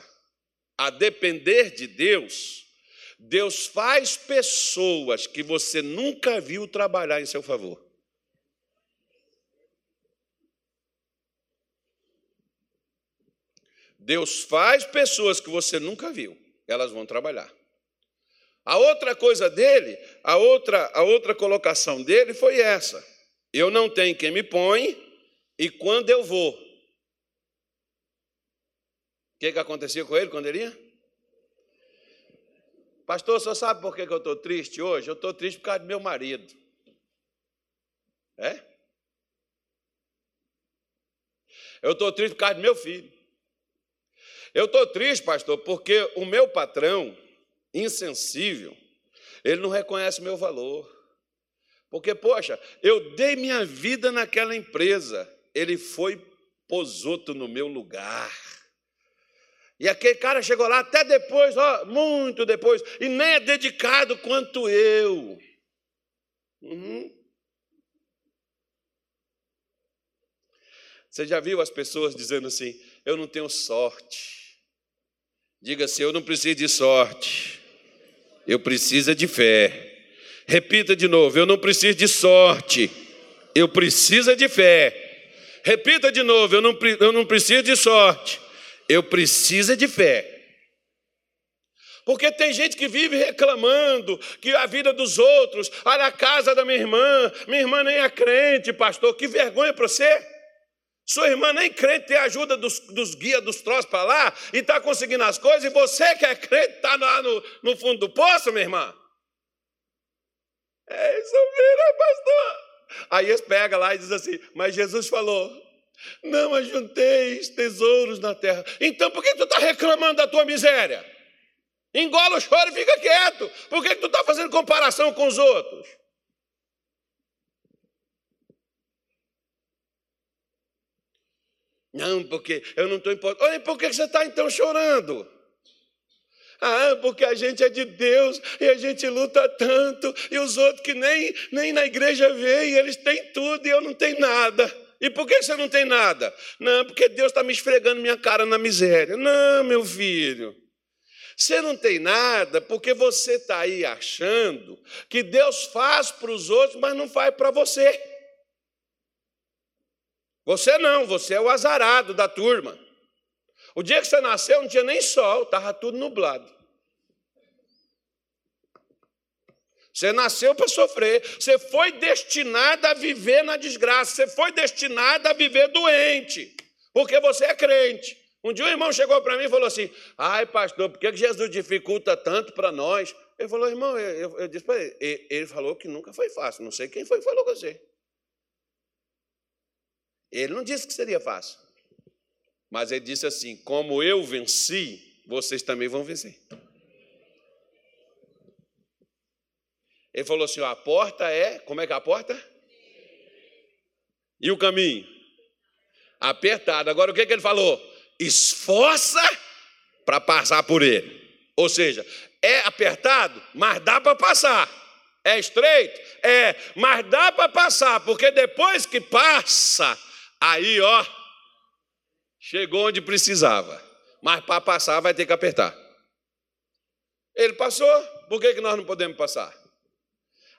a depender de Deus, Deus faz pessoas que você nunca viu trabalhar em seu favor. Deus faz pessoas que você nunca viu, elas vão trabalhar. A outra coisa dele, a outra, a outra colocação dele foi essa: eu não tenho quem me põe, e quando eu vou. Que, que acontecia com ele quando ele ia? Pastor, só sabe por que eu estou triste hoje? Eu estou triste por causa do meu marido. É? Eu estou triste por causa do meu filho. Eu estou triste, pastor, porque o meu patrão, insensível, ele não reconhece o meu valor. Porque, poxa, eu dei minha vida naquela empresa, ele foi posoto no meu lugar. E aquele cara chegou lá até depois, ó, muito depois, e nem é dedicado quanto eu. Uhum. Você já viu as pessoas dizendo assim: eu não tenho sorte. Diga assim: eu não preciso de sorte. Eu preciso de fé. Repita de novo: eu não preciso de sorte, eu preciso de fé. Repita de novo: eu não, eu não preciso de sorte, eu preciso de fé. Porque tem gente que vive reclamando que a vida dos outros, olha a casa da minha irmã, minha irmã nem é crente, pastor, que vergonha para você. Sua irmã nem crente tem ajuda dos, dos guias dos troços para lá e está conseguindo as coisas, e você que é crente está lá no, no fundo do poço, minha irmã. É isso mesmo, pastor. Aí eles pegam lá e dizem assim: Mas Jesus falou, não ajunteis tesouros na terra. Então por que tu está reclamando da tua miséria? Engola o choro e fica quieto. Por que tu está fazendo comparação com os outros? Não, porque eu não estou importando. Olha, por que você está então chorando? Ah, porque a gente é de Deus e a gente luta tanto, e os outros que nem, nem na igreja veem, eles têm tudo e eu não tenho nada. E por que você não tem nada? Não, porque Deus está me esfregando minha cara na miséria. Não, meu filho. Você não tem nada porque você está aí achando que Deus faz para os outros, mas não faz para você. Você não, você é o azarado da turma. O dia que você nasceu não tinha nem sol, estava tudo nublado. Você nasceu para sofrer, você foi destinado a viver na desgraça, você foi destinado a viver doente, porque você é crente. Um dia um irmão chegou para mim e falou assim: Ai, pastor, por que Jesus dificulta tanto para nós? Ele falou, irmão, eu, eu disse para ele, ele falou que nunca foi fácil, não sei quem foi que falou com você. Ele não disse que seria fácil. Mas ele disse assim: como eu venci, vocês também vão vencer. Ele falou assim: a porta é. Como é que é a porta? E o caminho? Apertado. Agora o que, que ele falou? Esforça para passar por ele. Ou seja, é apertado, mas dá para passar. É estreito? É, mas dá para passar, porque depois que passa, aí ó, Chegou onde precisava, mas para passar vai ter que apertar. Ele passou, por que, que nós não podemos passar?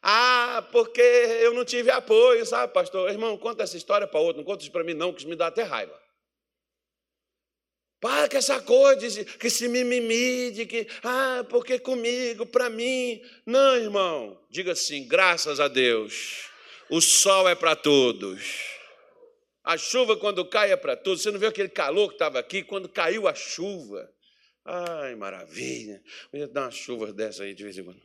Ah, porque eu não tive apoio, sabe, pastor? Irmão, conta essa história para outro, não conta isso para mim, não, que isso me dá até raiva. Para com essa coisa que se mimimi, de que, ah, porque comigo, para mim. Não, irmão, diga assim, graças a Deus, o sol é para todos. A chuva, quando cai, é para todos. Você não viu aquele calor que estava aqui? Quando caiu a chuva. Ai, maravilha. Eu ia dar uma chuva dessa aí de vez em quando.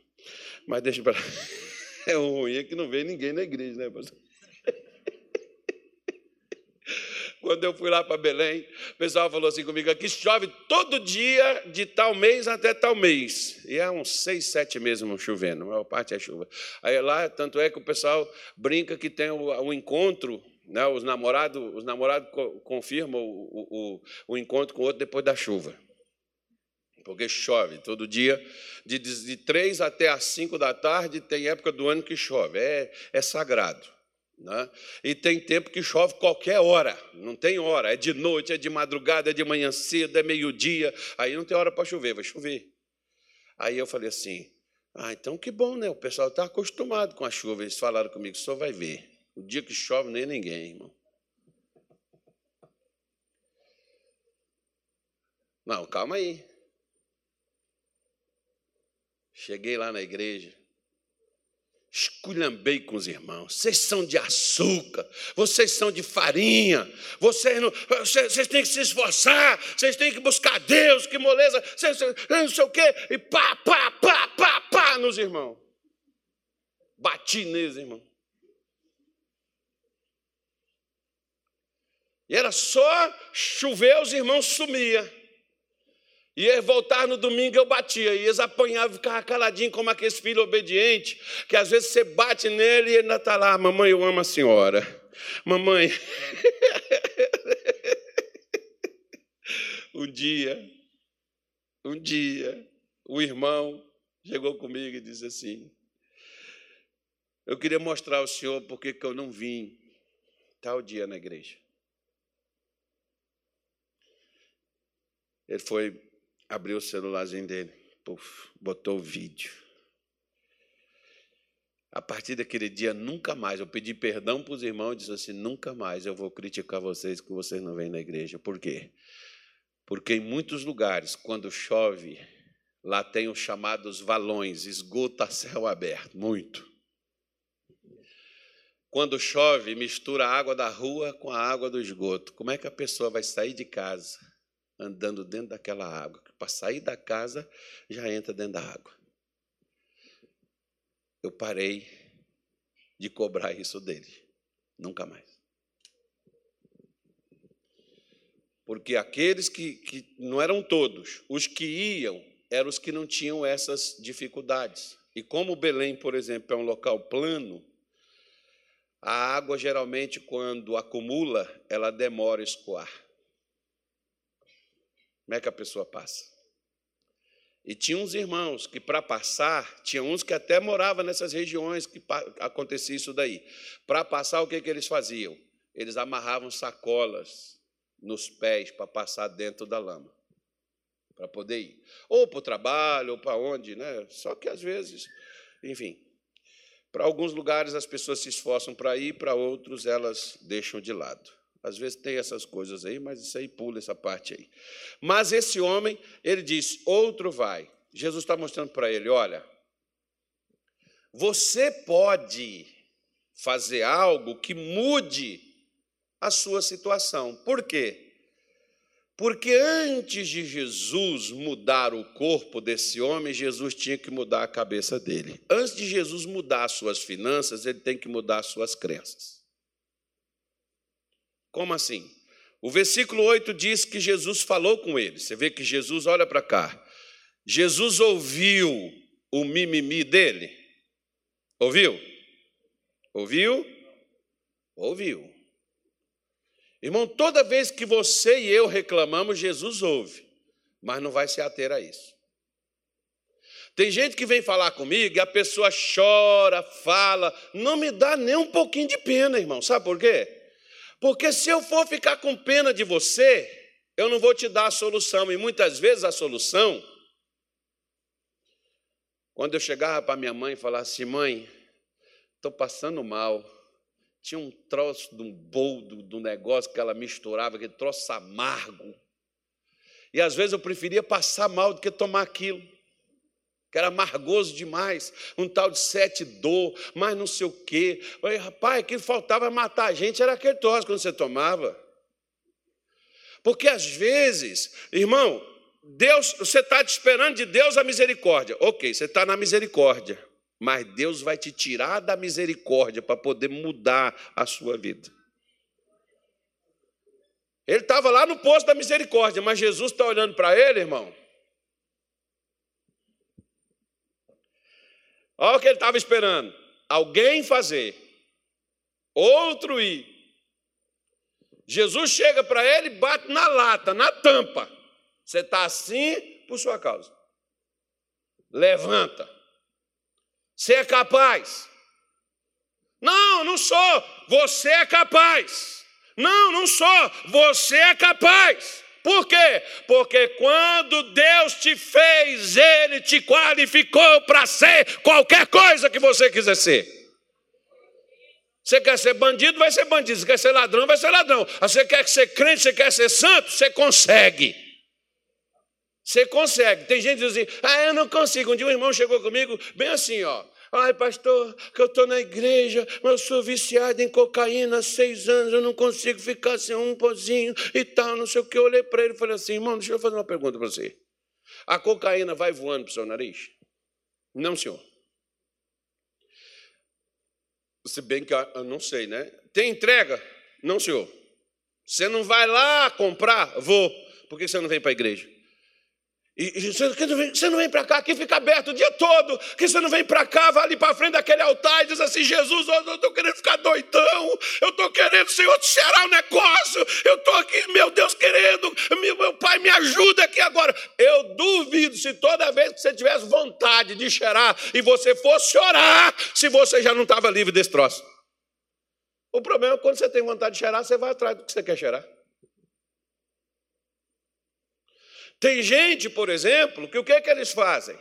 Mas deixa para. É ruim é que não vê ninguém na igreja, né, pastor? Quando eu fui lá para Belém, o pessoal falou assim comigo: aqui chove todo dia, de tal mês até tal mês. E há uns seis, sete meses chovendo, a maior parte é chuva. Aí lá, tanto é que o pessoal brinca que tem o, o encontro né? Os namorados os namorado confirmam o, o, o encontro com o outro depois da chuva. Porque chove todo dia, de, de três até às cinco da tarde, tem época do ano que chove, é, é sagrado. Né? E tem tempo que chove qualquer hora, não tem hora, é de noite, é de madrugada, é de manhã cedo, é meio-dia, aí não tem hora para chover, vai chover. Aí eu falei assim: ah, então que bom, né? O pessoal está acostumado com a chuva. Eles falaram comigo: só vai ver. O dia que chove, nem ninguém, irmão. Não, calma aí. Cheguei lá na igreja, esculhambei com os irmãos. Vocês são de açúcar, vocês são de farinha, vocês, não, vocês, vocês têm que se esforçar, vocês têm que buscar Deus, que moleza, vocês, não sei o quê, e pá, pá, pá, pá, pá nos irmãos. Bati neles, irmão. E era só chover, os irmãos sumiam. Ia voltar no domingo, eu batia. E eles apanhavam, ficavam caladinhos, como aqueles filhos obedientes, que às vezes você bate nele e ele ainda está lá. Mamãe, eu amo a senhora. Mamãe. um dia, um dia, o irmão chegou comigo e disse assim: Eu queria mostrar ao senhor porque que eu não vim tal dia na igreja. Ele foi, abriu o celularzinho dele, puf, botou o vídeo. A partir daquele dia, nunca mais. Eu pedi perdão para os irmãos e disse assim: nunca mais eu vou criticar vocês que vocês não vêm na igreja. Por quê? Porque em muitos lugares, quando chove, lá tem os chamados valões, esgoto a céu aberto muito. quando chove, mistura a água da rua com a água do esgoto. Como é que a pessoa vai sair de casa andando dentro daquela água? Para sair da casa, já entra dentro da água. Eu parei de cobrar isso dele. Nunca mais. Porque aqueles que, que não eram todos, os que iam, eram os que não tinham essas dificuldades. E como Belém, por exemplo, é um local plano, a água, geralmente, quando acumula, ela demora a escoar. Como é que a pessoa passa? E tinha uns irmãos que, para passar, tinha uns que até moravam nessas regiões que acontecia isso daí. Para passar, o que, que eles faziam? Eles amarravam sacolas nos pés para passar dentro da lama, para poder ir. Ou para o trabalho, ou para onde, né? Só que às vezes, enfim, para alguns lugares as pessoas se esforçam para ir, para outros elas deixam de lado. Às vezes tem essas coisas aí, mas isso aí pula essa parte aí. Mas esse homem, ele diz: outro vai. Jesus está mostrando para ele: olha, você pode fazer algo que mude a sua situação. Por quê? Porque antes de Jesus mudar o corpo desse homem, Jesus tinha que mudar a cabeça dele. Antes de Jesus mudar as suas finanças, ele tem que mudar as suas crenças. Como assim? O versículo 8 diz que Jesus falou com ele. Você vê que Jesus, olha para cá. Jesus ouviu o mimimi dele. Ouviu? Ouviu? Ouviu. Irmão, toda vez que você e eu reclamamos, Jesus ouve, mas não vai se ater a isso. Tem gente que vem falar comigo e a pessoa chora, fala, não me dá nem um pouquinho de pena, irmão. Sabe por quê? Porque se eu for ficar com pena de você, eu não vou te dar a solução. E muitas vezes a solução, quando eu chegava para minha mãe e falasse assim, mãe, estou passando mal tinha um troço de um boldo do negócio que ela misturava, aquele troço amargo. E às vezes eu preferia passar mal do que tomar aquilo, que era amargoso demais, um tal de sete dor, mas não sei o quê. Falei, rapaz, aquilo faltava matar a gente, era aquele troço quando você tomava. Porque às vezes, irmão, Deus, você está esperando de Deus a misericórdia. Ok, você está na misericórdia mas Deus vai te tirar da misericórdia para poder mudar a sua vida. Ele estava lá no posto da misericórdia, mas Jesus está olhando para ele, irmão. Olha o que ele estava esperando: alguém fazer, outro ir. Jesus chega para ele e bate na lata, na tampa. Você está assim por sua causa. Levanta. Você é capaz. Não, não sou. Você é capaz. Não, não sou. Você é capaz. Por quê? Porque quando Deus te fez, Ele te qualificou para ser qualquer coisa que você quiser ser. Você quer ser bandido, vai ser bandido. Você quer ser ladrão, vai ser ladrão. Você quer ser crente, você quer ser santo, você consegue. Você consegue. Tem gente que diz assim, ah, eu não consigo. Um dia um irmão chegou comigo, bem assim, ó. Ai, pastor, que eu estou na igreja, mas eu sou viciado em cocaína há seis anos, eu não consigo ficar sem um pozinho e tal, não sei o que. Eu olhei para ele e falei assim, irmão, deixa eu fazer uma pergunta para você. A cocaína vai voando para o seu nariz? Não, senhor. Se bem que eu não sei, né? Tem entrega? Não, senhor. Você não vai lá comprar? Vou. Por que você não vem para a igreja? E, você não vem para cá, aqui fica aberto o dia todo. Que você não vem para cá, vai ali para frente daquele altar e diz assim: Jesus, eu estou querendo ficar doidão. Eu estou querendo, Senhor, cheirar o negócio. Eu estou aqui, meu Deus, querendo. Meu, meu pai, me ajuda aqui agora. Eu duvido se toda vez que você tivesse vontade de cheirar e você fosse chorar, se você já não estava livre desse troço. O problema é quando você tem vontade de cheirar, você vai atrás do que você quer cheirar. Tem gente, por exemplo, que o que, é que eles fazem?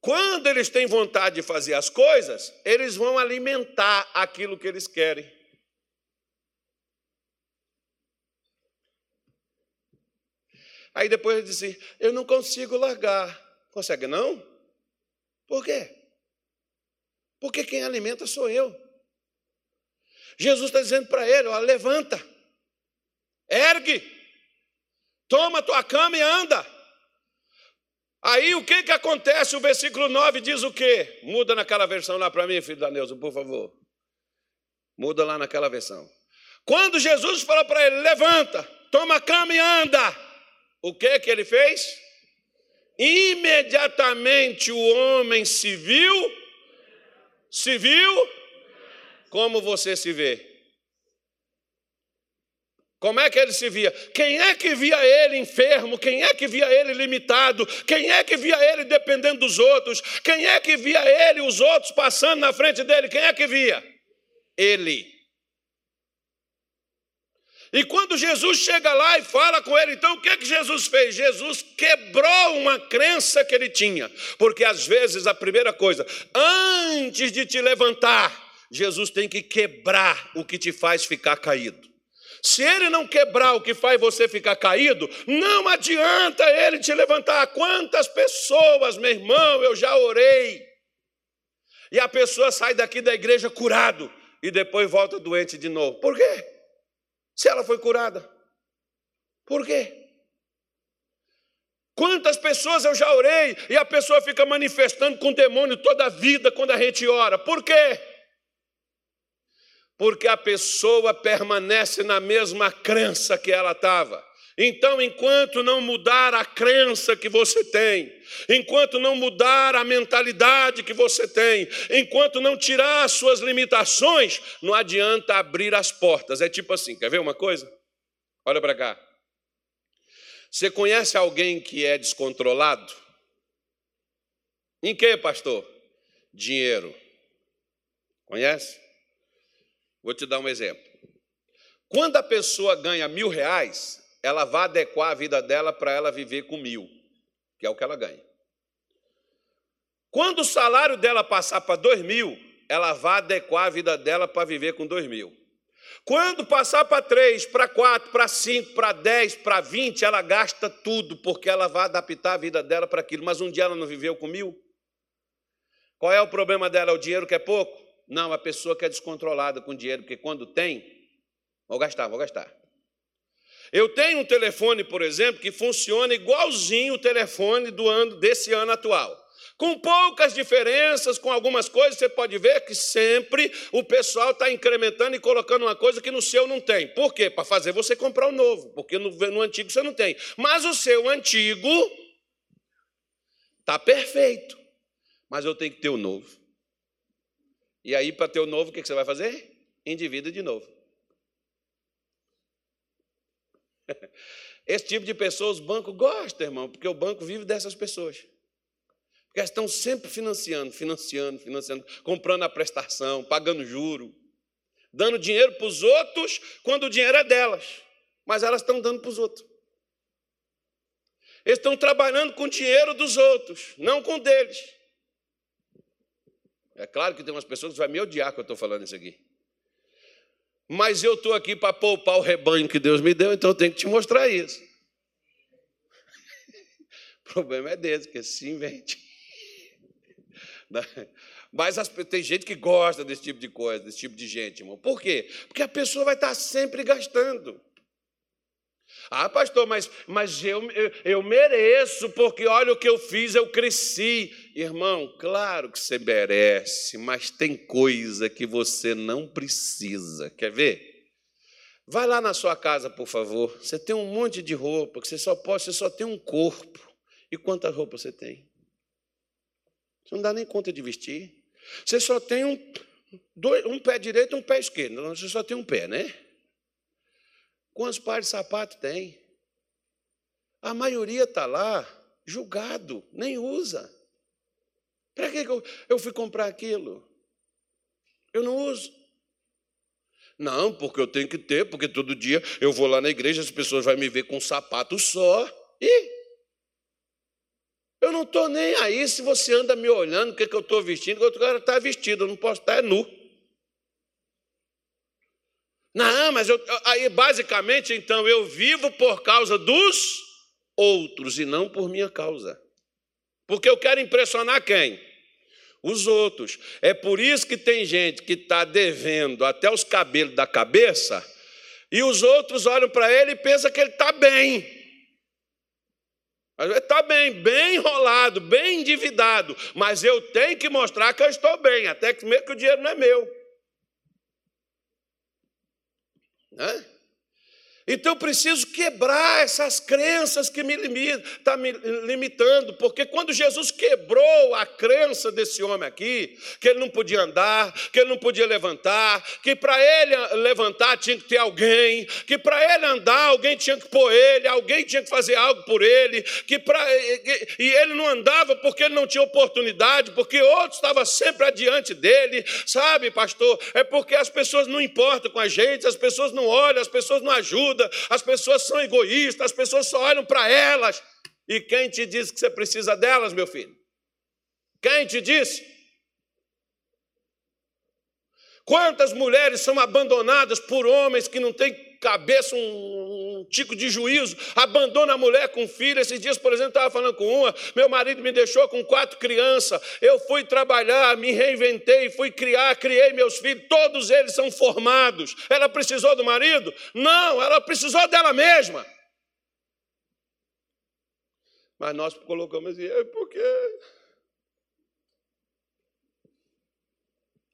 Quando eles têm vontade de fazer as coisas, eles vão alimentar aquilo que eles querem. Aí depois ele disse: Eu não consigo largar. Consegue não? Por quê? Porque quem alimenta sou eu. Jesus está dizendo para ele: ó, levanta, ergue, toma tua cama e anda. Aí o que, que acontece? O versículo 9 diz o quê? Muda naquela versão lá para mim, filho da Neuza, por favor. Muda lá naquela versão. Quando Jesus falou para ele: levanta, toma a cama e anda. O que que ele fez? Imediatamente o homem se viu, se viu, como você se vê. Como é que ele se via? Quem é que via ele enfermo? Quem é que via ele limitado? Quem é que via ele dependendo dos outros? Quem é que via ele, os outros passando na frente dele? Quem é que via? Ele. E quando Jesus chega lá e fala com ele, então o que, é que Jesus fez? Jesus quebrou uma crença que ele tinha. Porque às vezes a primeira coisa, antes de te levantar, Jesus tem que quebrar o que te faz ficar caído. Se ele não quebrar o que faz você ficar caído, não adianta ele te levantar. Quantas pessoas, meu irmão, eu já orei. E a pessoa sai daqui da igreja curado e depois volta doente de novo. Por quê? se ela foi curada? Por quê? Quantas pessoas eu já orei e a pessoa fica manifestando com demônio toda a vida quando a gente ora? Por quê? Porque a pessoa permanece na mesma crença que ela estava. Então, enquanto não mudar a crença que você tem, enquanto não mudar a mentalidade que você tem, enquanto não tirar as suas limitações, não adianta abrir as portas. É tipo assim: quer ver uma coisa? Olha para cá. Você conhece alguém que é descontrolado? Em que, pastor? Dinheiro. Conhece? Vou te dar um exemplo. Quando a pessoa ganha mil reais, ela vai adequar a vida dela para ela viver com mil, que é o que ela ganha. Quando o salário dela passar para dois mil, ela vai adequar a vida dela para viver com dois mil. Quando passar para três, para quatro, para cinco, para dez, para vinte, ela gasta tudo, porque ela vai adaptar a vida dela para aquilo. Mas um dia ela não viveu com mil? Qual é o problema dela? O dinheiro que é pouco? Não, a pessoa que é descontrolada com dinheiro, porque quando tem, vou gastar, vou gastar. Eu tenho um telefone, por exemplo, que funciona igualzinho o telefone do ano desse ano atual. Com poucas diferenças, com algumas coisas, você pode ver que sempre o pessoal está incrementando e colocando uma coisa que no seu não tem. Por quê? Para fazer você comprar o novo, porque no, no antigo você não tem. Mas o seu antigo está perfeito, mas eu tenho que ter o novo. E aí, para ter o novo, o que você vai fazer? Endivida de novo. Esse tipo de pessoas o banco gosta, irmão, porque o banco vive dessas pessoas. Porque elas estão sempre financiando, financiando, financiando, comprando a prestação, pagando juro, dando dinheiro para os outros quando o dinheiro é delas, mas elas estão dando para os outros. Eles estão trabalhando com o dinheiro dos outros, não com o deles. É claro que tem umas pessoas que vão me odiar que eu estou falando isso aqui. Mas eu estou aqui para poupar o rebanho que Deus me deu, então eu tenho que te mostrar isso. O problema é desse, que se invente. Mas as, tem gente que gosta desse tipo de coisa, desse tipo de gente, irmão. Por quê? Porque a pessoa vai estar sempre gastando. Ah, pastor, mas, mas eu, eu, eu, mereço, porque olha o que eu fiz, eu cresci. Irmão, claro que você merece, mas tem coisa que você não precisa. Quer ver? Vai lá na sua casa, por favor. Você tem um monte de roupa, que você só pode, você só tem um corpo. E quantas roupas você tem? Você não dá nem conta de vestir. Você só tem um, dois, um pé direito e um pé esquerdo. Você só tem um pé, né? Quantos pares de sapato tem? A maioria está lá julgado, nem usa. Para que eu, eu fui comprar aquilo? Eu não uso. Não, porque eu tenho que ter, porque todo dia eu vou lá na igreja, as pessoas vão me ver com um sapato só. E eu não estou nem aí se você anda me olhando, o que, é que eu estou vestindo, o outro cara está vestido, eu não posso estar é nu. Não, mas eu, aí basicamente então eu vivo por causa dos outros e não por minha causa. Porque eu quero impressionar quem? os outros. É por isso que tem gente que está devendo até os cabelos da cabeça e os outros olham para ele e pensam que ele está bem. Está bem, bem enrolado, bem endividado, mas eu tenho que mostrar que eu estou bem, até que mesmo que o dinheiro não é meu. Né? Então eu preciso quebrar essas crenças que me limitam, tá me limitando, porque quando Jesus quebrou a crença desse homem aqui, que ele não podia andar, que ele não podia levantar, que para ele levantar tinha que ter alguém, que para ele andar alguém tinha que pôr ele, alguém tinha que fazer algo por ele, que para e ele não andava porque ele não tinha oportunidade, porque outro estava sempre adiante dele, sabe, pastor? É porque as pessoas não importam com a gente, as pessoas não olham, as pessoas não ajudam ajuda, as pessoas são egoístas, as pessoas só olham para elas. E quem te disse que você precisa delas, meu filho? Quem te disse? Quantas mulheres são abandonadas por homens que não têm cabeça, um, um tico de juízo, abandona a mulher com filho. Esses dias, por exemplo, estava falando com uma, meu marido me deixou com quatro crianças, eu fui trabalhar, me reinventei, fui criar, criei meus filhos, todos eles são formados. Ela precisou do marido? Não, ela precisou dela mesma. Mas nós colocamos assim, é porque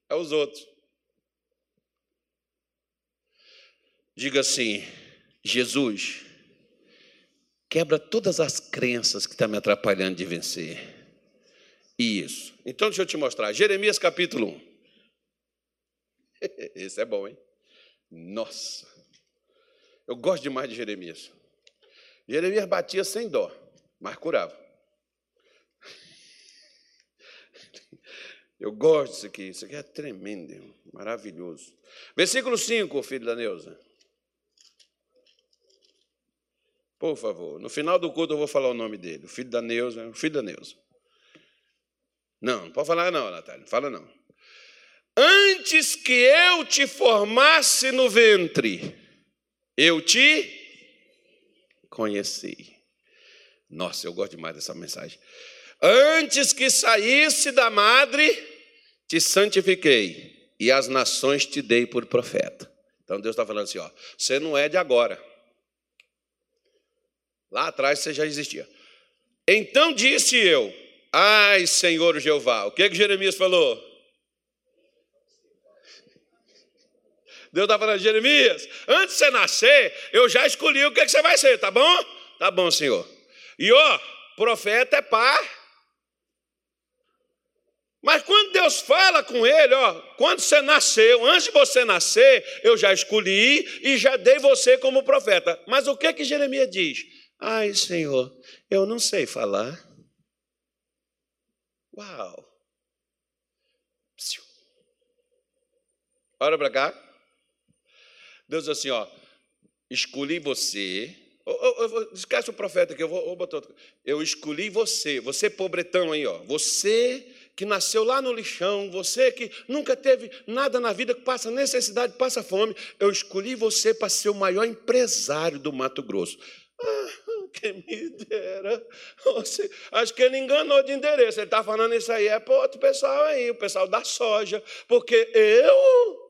é os outros. Diga assim: Jesus, quebra todas as crenças que estão tá me atrapalhando de vencer. Isso. Então deixa eu te mostrar. Jeremias capítulo 1. Esse é bom, hein? Nossa. Eu gosto demais de Jeremias. Jeremias batia sem dó, mas curava. Eu gosto disso aqui. Isso aqui é tremendo, maravilhoso. Versículo 5, filho da Neuza. Por favor. No final do culto eu vou falar o nome dele. O filho da Neuza, o filho da Neuza. Não, não pode falar não, Natália. Não fala não. Antes que eu te formasse no ventre, eu te conheci. Nossa, eu gosto demais dessa mensagem. Antes que saísse da madre, te santifiquei, e as nações te dei por profeta. Então Deus está falando assim: ó, você não é de agora. Lá atrás você já existia. Então disse eu: Ai, Senhor Jeová. O que, que Jeremias falou? Deus está falando, Jeremias, antes de você nascer, eu já escolhi o que, que você vai ser, tá bom? Tá bom, Senhor. E ó, profeta é par. Mas quando Deus fala com ele, ó, quando você nasceu, antes de você nascer, eu já escolhi e já dei você como profeta. Mas o que que Jeremias diz? Ai, Senhor, eu não sei falar. Uau! Olha para cá. Deus assim, ó, escolhi você. Oh, oh, oh, esquece o profeta que eu vou, vou botar outro. Eu escolhi você, você pobretão aí, ó. Você que nasceu lá no lixão, você que nunca teve nada na vida, que passa necessidade, passa fome, eu escolhi você para ser o maior empresário do Mato Grosso. Ah, quem me dera. Acho que ele enganou de endereço. Ele está falando isso aí, é para outro pessoal aí, o pessoal da soja. Porque eu.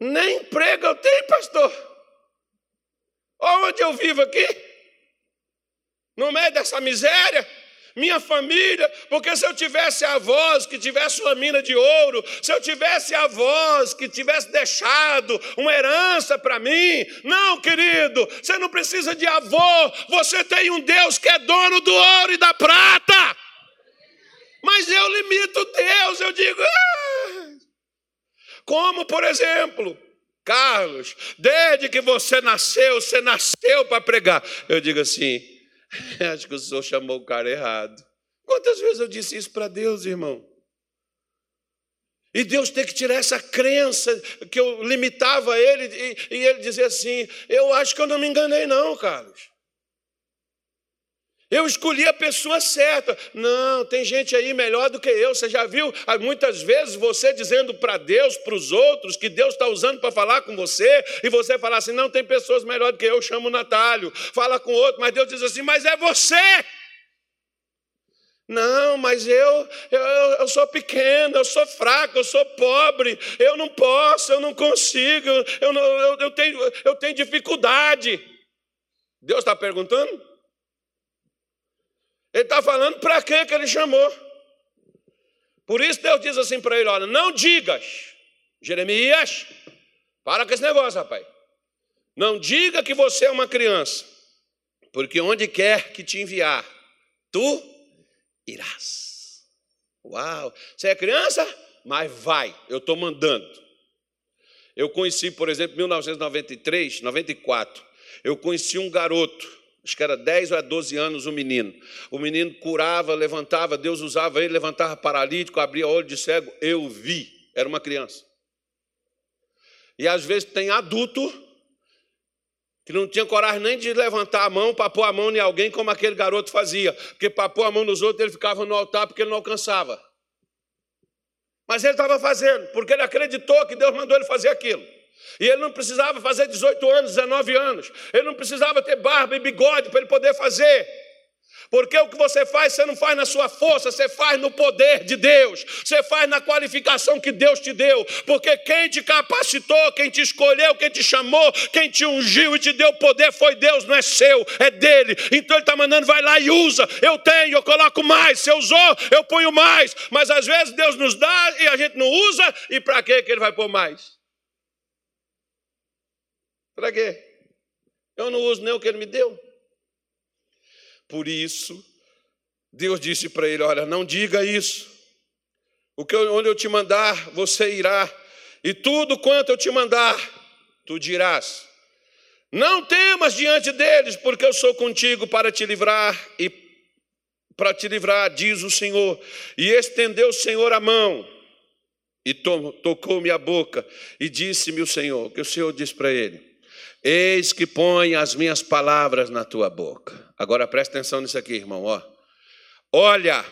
Nem emprego eu tenho, pastor. Onde eu vivo aqui? No meio dessa miséria minha família, porque se eu tivesse avós que tivesse uma mina de ouro, se eu tivesse avós que tivesse deixado uma herança para mim, não, querido, você não precisa de avô, você tem um Deus que é dono do ouro e da prata. Mas eu limito Deus, eu digo, ah! como por exemplo, Carlos, desde que você nasceu, você nasceu para pregar. Eu digo assim, Acho que o senhor chamou o cara errado. Quantas vezes eu disse isso para Deus, irmão? E Deus tem que tirar essa crença que eu limitava ele e, e ele dizer assim: Eu acho que eu não me enganei, não, Carlos. Eu escolhi a pessoa certa. Não, tem gente aí melhor do que eu. Você já viu ah, muitas vezes você dizendo para Deus, para os outros, que Deus está usando para falar com você, e você falar assim: não, tem pessoas melhor do que eu, chamo o Natálio. Fala com outro, mas Deus diz assim: mas é você. Não, mas eu, eu, eu sou pequeno, eu sou fraco, eu sou pobre, eu não posso, eu não consigo, eu, eu, eu tenho, eu tenho dificuldade. Deus está perguntando? Ele está falando para que ele chamou. Por isso Deus diz assim para ele: olha, não digas, Jeremias, para com esse negócio, rapaz. Não diga que você é uma criança, porque onde quer que te enviar, tu irás. Uau! Você é criança? Mas vai, eu estou mandando. Eu conheci, por exemplo, em 1993, 94, eu conheci um garoto acho que era 10 ou 12 anos o menino. O menino curava, levantava, Deus usava ele, levantava paralítico, abria olho de cego. Eu vi, era uma criança. E às vezes tem adulto que não tinha coragem nem de levantar a mão para pôr a mão em alguém como aquele garoto fazia, porque para pôr a mão nos outros ele ficava no altar porque ele não alcançava. Mas ele estava fazendo, porque ele acreditou que Deus mandou ele fazer aquilo. E ele não precisava fazer 18 anos, 19 anos. Ele não precisava ter barba e bigode para ele poder fazer. Porque o que você faz, você não faz na sua força, você faz no poder de Deus, você faz na qualificação que Deus te deu. Porque quem te capacitou, quem te escolheu, quem te chamou, quem te ungiu e te deu poder foi Deus, não é seu, é dele. Então ele está mandando, vai lá e usa. Eu tenho, eu coloco mais. Se eu usou, eu ponho mais. Mas às vezes Deus nos dá e a gente não usa, e para que ele vai pôr mais? Para quê? Eu não uso nem o que ele me deu. Por isso, Deus disse para ele: Olha, não diga isso. O que eu, onde eu te mandar, você irá, e tudo quanto eu te mandar, tu dirás. Não temas diante deles, porque eu sou contigo para te livrar e para te livrar, diz o Senhor. E estendeu o Senhor a mão e tocou-me a boca e disse-me o Senhor, que o Senhor disse para ele: Eis que põe as minhas palavras na tua boca. Agora presta atenção nisso aqui, irmão. Ó. Olha,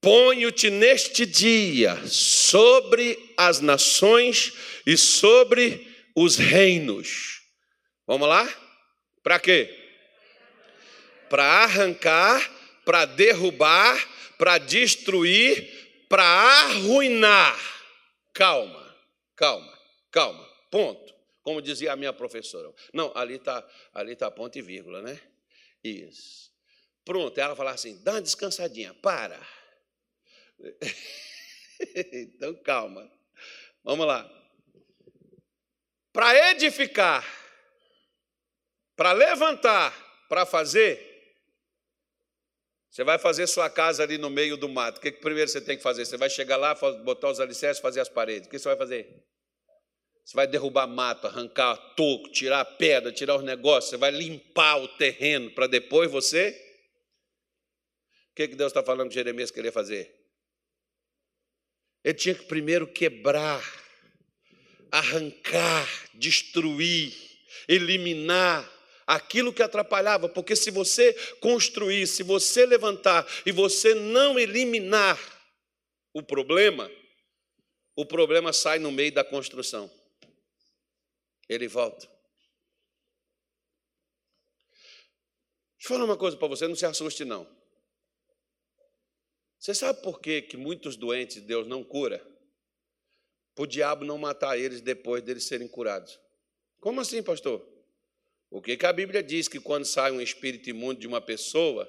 ponho-te neste dia sobre as nações e sobre os reinos. Vamos lá? Para quê? Para arrancar, para derrubar, para destruir, para arruinar. Calma, calma, calma. Ponto como dizia a minha professora. Não, ali está ali tá ponto e vírgula, né? Isso. Pronto, ela falava assim: dá uma descansadinha, para. então, calma. Vamos lá. Para edificar, para levantar, para fazer, você vai fazer sua casa ali no meio do mato. O que, primeiro você tem que fazer? Você vai chegar lá, botar os alicerces, fazer as paredes. O que você vai fazer? Você vai derrubar mato, arrancar toco, tirar pedra, tirar os negócios, você vai limpar o terreno para depois você. O que, que Deus está falando que Jeremias queria fazer? Ele tinha que primeiro quebrar, arrancar, destruir, eliminar aquilo que atrapalhava, porque se você construir, se você levantar e você não eliminar o problema, o problema sai no meio da construção ele volta. Deixa eu falar uma coisa para você, não se assuste não. Você sabe por que, que muitos doentes Deus não cura? Para o diabo não matar eles depois deles serem curados. Como assim, pastor? O que, que a Bíblia diz que quando sai um espírito imundo de uma pessoa,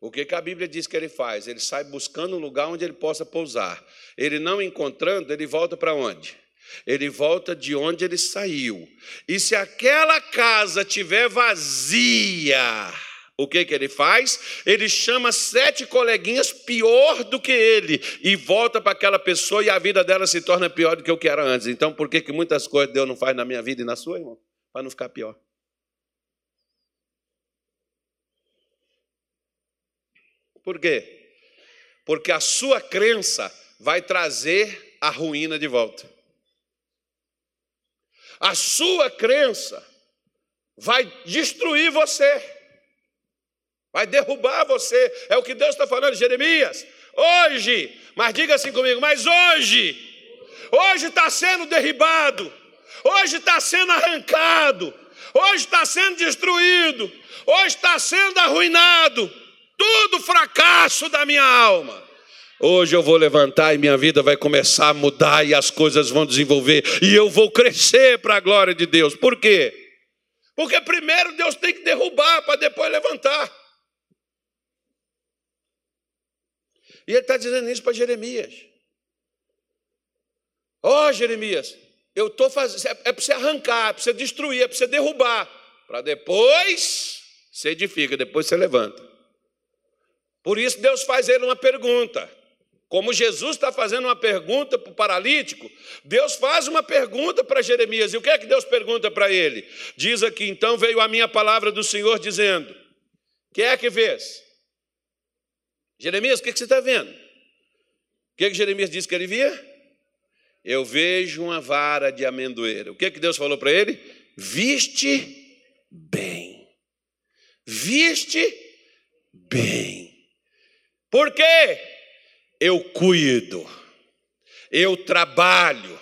o que, que a Bíblia diz que ele faz? Ele sai buscando um lugar onde ele possa pousar. Ele não encontrando, ele volta para onde? Ele volta de onde ele saiu. E se aquela casa tiver vazia, o que, que ele faz? Ele chama sete coleguinhas pior do que ele e volta para aquela pessoa e a vida dela se torna pior do que o que era antes. Então, por que, que muitas coisas Deus não faz na minha vida e na sua, irmão? Para não ficar pior. Por quê? Porque a sua crença vai trazer a ruína de volta. A sua crença vai destruir você. vai derrubar você. É o que Deus está falando, Jeremias. Hoje, mas diga assim comigo, mas hoje, hoje está sendo derribado, hoje está sendo arrancado, hoje está sendo destruído, hoje está sendo arruinado, tudo fracasso da minha alma. Hoje eu vou levantar e minha vida vai começar a mudar e as coisas vão desenvolver e eu vou crescer para a glória de Deus. Por quê? Porque primeiro Deus tem que derrubar para depois levantar. E ele está dizendo isso para Jeremias. Ó oh, Jeremias, eu estou fazendo. É, é para você arrancar, é para você destruir, é para você derrubar. Para depois você edifica, depois você levanta. Por isso Deus faz ele uma pergunta. Como Jesus está fazendo uma pergunta para o paralítico, Deus faz uma pergunta para Jeremias. E o que é que Deus pergunta para ele? Diz aqui: então veio a minha palavra do Senhor dizendo: Que é que vês? Jeremias, o que, é que você está vendo? O que, é que Jeremias disse que ele via? Eu vejo uma vara de amendoeira. O que é que Deus falou para ele? Viste bem. Viste bem. Por quê? Eu cuido, eu trabalho,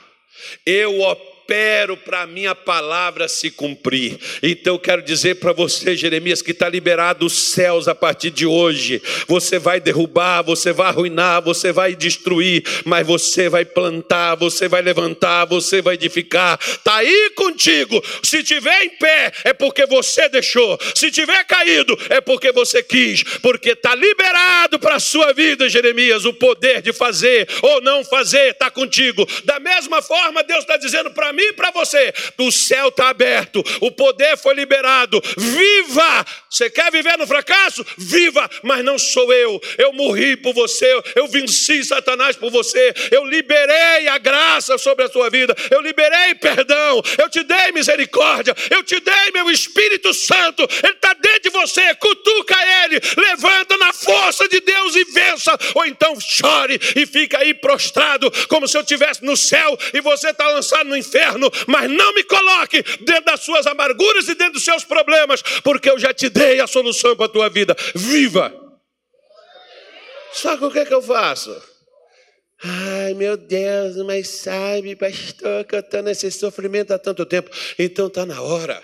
eu opero opero para a minha palavra se cumprir. Então eu quero dizer para você, Jeremias, que está liberado os céus a partir de hoje. Você vai derrubar, você vai arruinar, você vai destruir, mas você vai plantar, você vai levantar, você vai edificar. Está aí contigo. Se tiver em pé, é porque você deixou. Se tiver caído, é porque você quis. Porque está liberado para a sua vida, Jeremias, o poder de fazer ou não fazer está contigo. Da mesma forma, Deus está dizendo para mim e para você. O céu está aberto, o poder foi liberado. Viva! Você quer viver no fracasso? Viva! Mas não sou eu. Eu morri por você, eu venci Satanás por você. Eu liberei a graça sobre a sua vida. Eu liberei perdão. Eu te dei misericórdia. Eu te dei meu Espírito Santo. Ele está dentro de você. Cutuca ele. Levanta na força de Deus e vença. Ou então chore e fica aí prostrado, como se eu estivesse no céu e você está lançado no inferno inferno, mas não me coloque dentro das suas amarguras e dentro dos seus problemas, porque eu já te dei a solução para a tua vida. Viva! Só que o que, é que eu faço? Ai, meu Deus, mas sabe, pastor, que eu estou nesse sofrimento há tanto tempo. Então está na hora.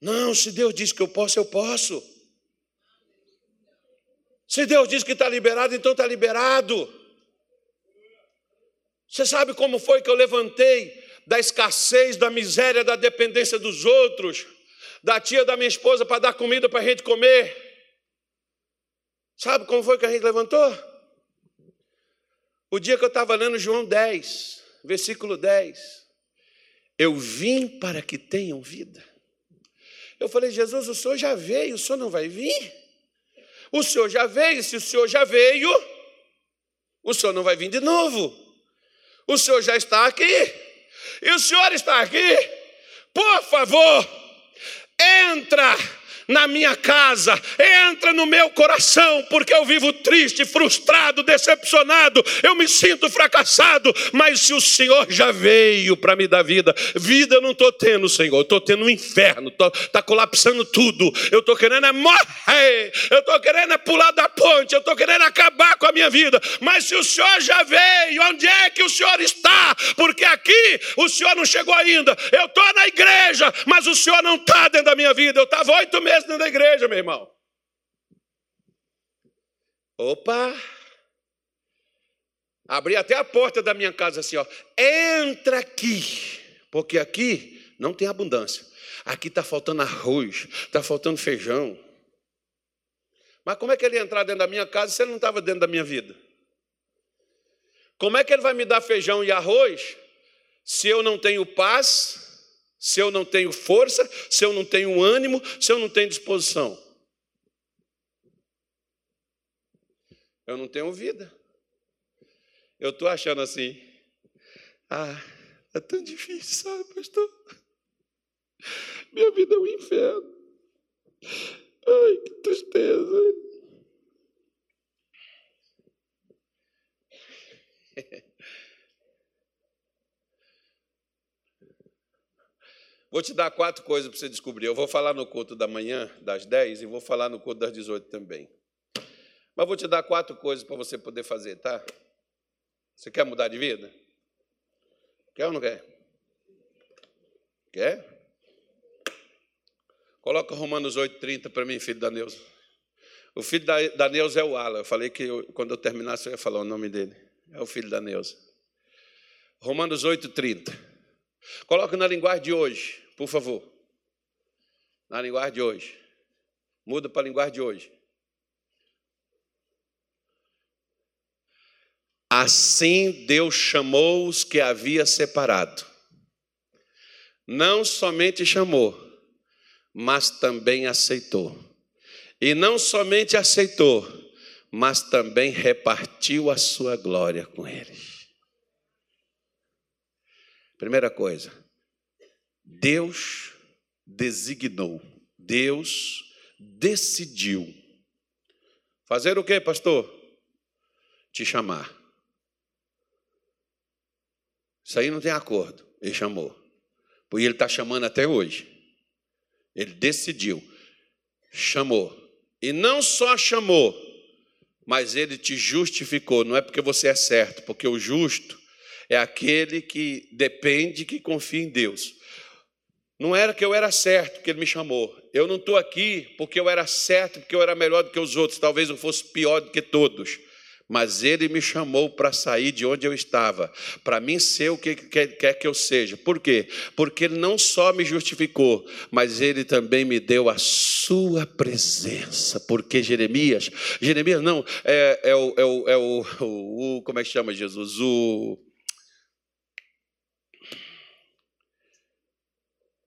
Não, se Deus diz que eu posso, eu posso. Se Deus diz que está liberado, então está liberado. Você sabe como foi que eu levantei da escassez, da miséria, da dependência dos outros, da tia da minha esposa para dar comida para a gente comer? Sabe como foi que a gente levantou? O dia que eu estava lendo João 10, versículo 10. Eu vim para que tenham vida. Eu falei, Jesus, o Senhor já veio, o Senhor não vai vir? O Senhor já veio, se o Senhor já veio, o Senhor não vai vir de novo. O Senhor já está aqui. E o Senhor está aqui. Por favor, entra na minha casa, entra no meu coração, porque eu vivo triste, frustrado, decepcionado, eu me sinto fracassado, mas se o Senhor já veio para me dar vida, vida eu não estou tendo, Senhor, estou tendo um inferno, está colapsando tudo, eu estou querendo é morrer, eu estou querendo é pular da ponte, eu estou querendo acabar com a minha vida, mas se o Senhor já veio, onde é que o Senhor está? Porque aqui o Senhor não chegou ainda, eu estou na igreja, mas o Senhor não está dentro da minha vida, eu estava oito meses dentro da igreja, meu irmão. Opa! Abri até a porta da minha casa assim, ó. Entra aqui, porque aqui não tem abundância. Aqui está faltando arroz, está faltando feijão. Mas como é que ele ia entrar dentro da minha casa se ele não estava dentro da minha vida? Como é que ele vai me dar feijão e arroz se eu não tenho paz, se eu não tenho força, se eu não tenho ânimo, se eu não tenho disposição? Eu não tenho vida. Eu estou achando assim, ah, é tão difícil, sabe, pastor? Minha vida é um inferno. Ai, que tristeza. Vou te dar quatro coisas para você descobrir. Eu vou falar no culto da manhã, das 10, e vou falar no culto das 18 também. Mas vou te dar quatro coisas para você poder fazer, tá? Você quer mudar de vida? Quer ou não quer? Quer? Coloca Romanos 8,30 para mim, filho da Neuza. O filho da, da Neuza é o Alan. Eu falei que eu, quando eu terminasse eu ia falar o nome dele. É o filho da Neuza. Romanos 8,30. Coloca na linguagem de hoje, por favor. Na linguagem de hoje. Muda para a linguagem de hoje. Assim Deus chamou os que havia separado. Não somente chamou, mas também aceitou. E não somente aceitou, mas também repartiu a sua glória com eles. Primeira coisa, Deus designou, Deus decidiu. Fazer o que, pastor? Te chamar. Isso aí não tem acordo. Ele chamou. Porque ele está chamando até hoje. Ele decidiu. Chamou. E não só chamou, mas ele te justificou. Não é porque você é certo, porque o justo é aquele que depende, que confia em Deus. Não era que eu era certo que ele me chamou. Eu não estou aqui porque eu era certo, porque eu era melhor do que os outros. Talvez eu fosse pior do que todos mas Ele me chamou para sair de onde eu estava, para mim ser o que quer que eu seja. Por quê? Porque Ele não só me justificou, mas Ele também me deu a Sua presença. Porque Jeremias, Jeremias não, é, é, o, é, o, é o, o, como é que chama Jesus? O.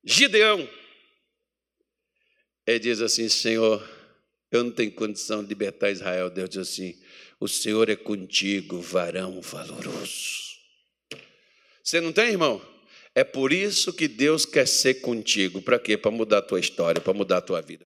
Gideão. Ele diz assim: Senhor, eu não tenho condição de libertar Israel. Deus diz assim: o Senhor é contigo, varão valoroso. Você não tem, irmão? É por isso que Deus quer ser contigo. Para quê? Para mudar a tua história, para mudar a tua vida.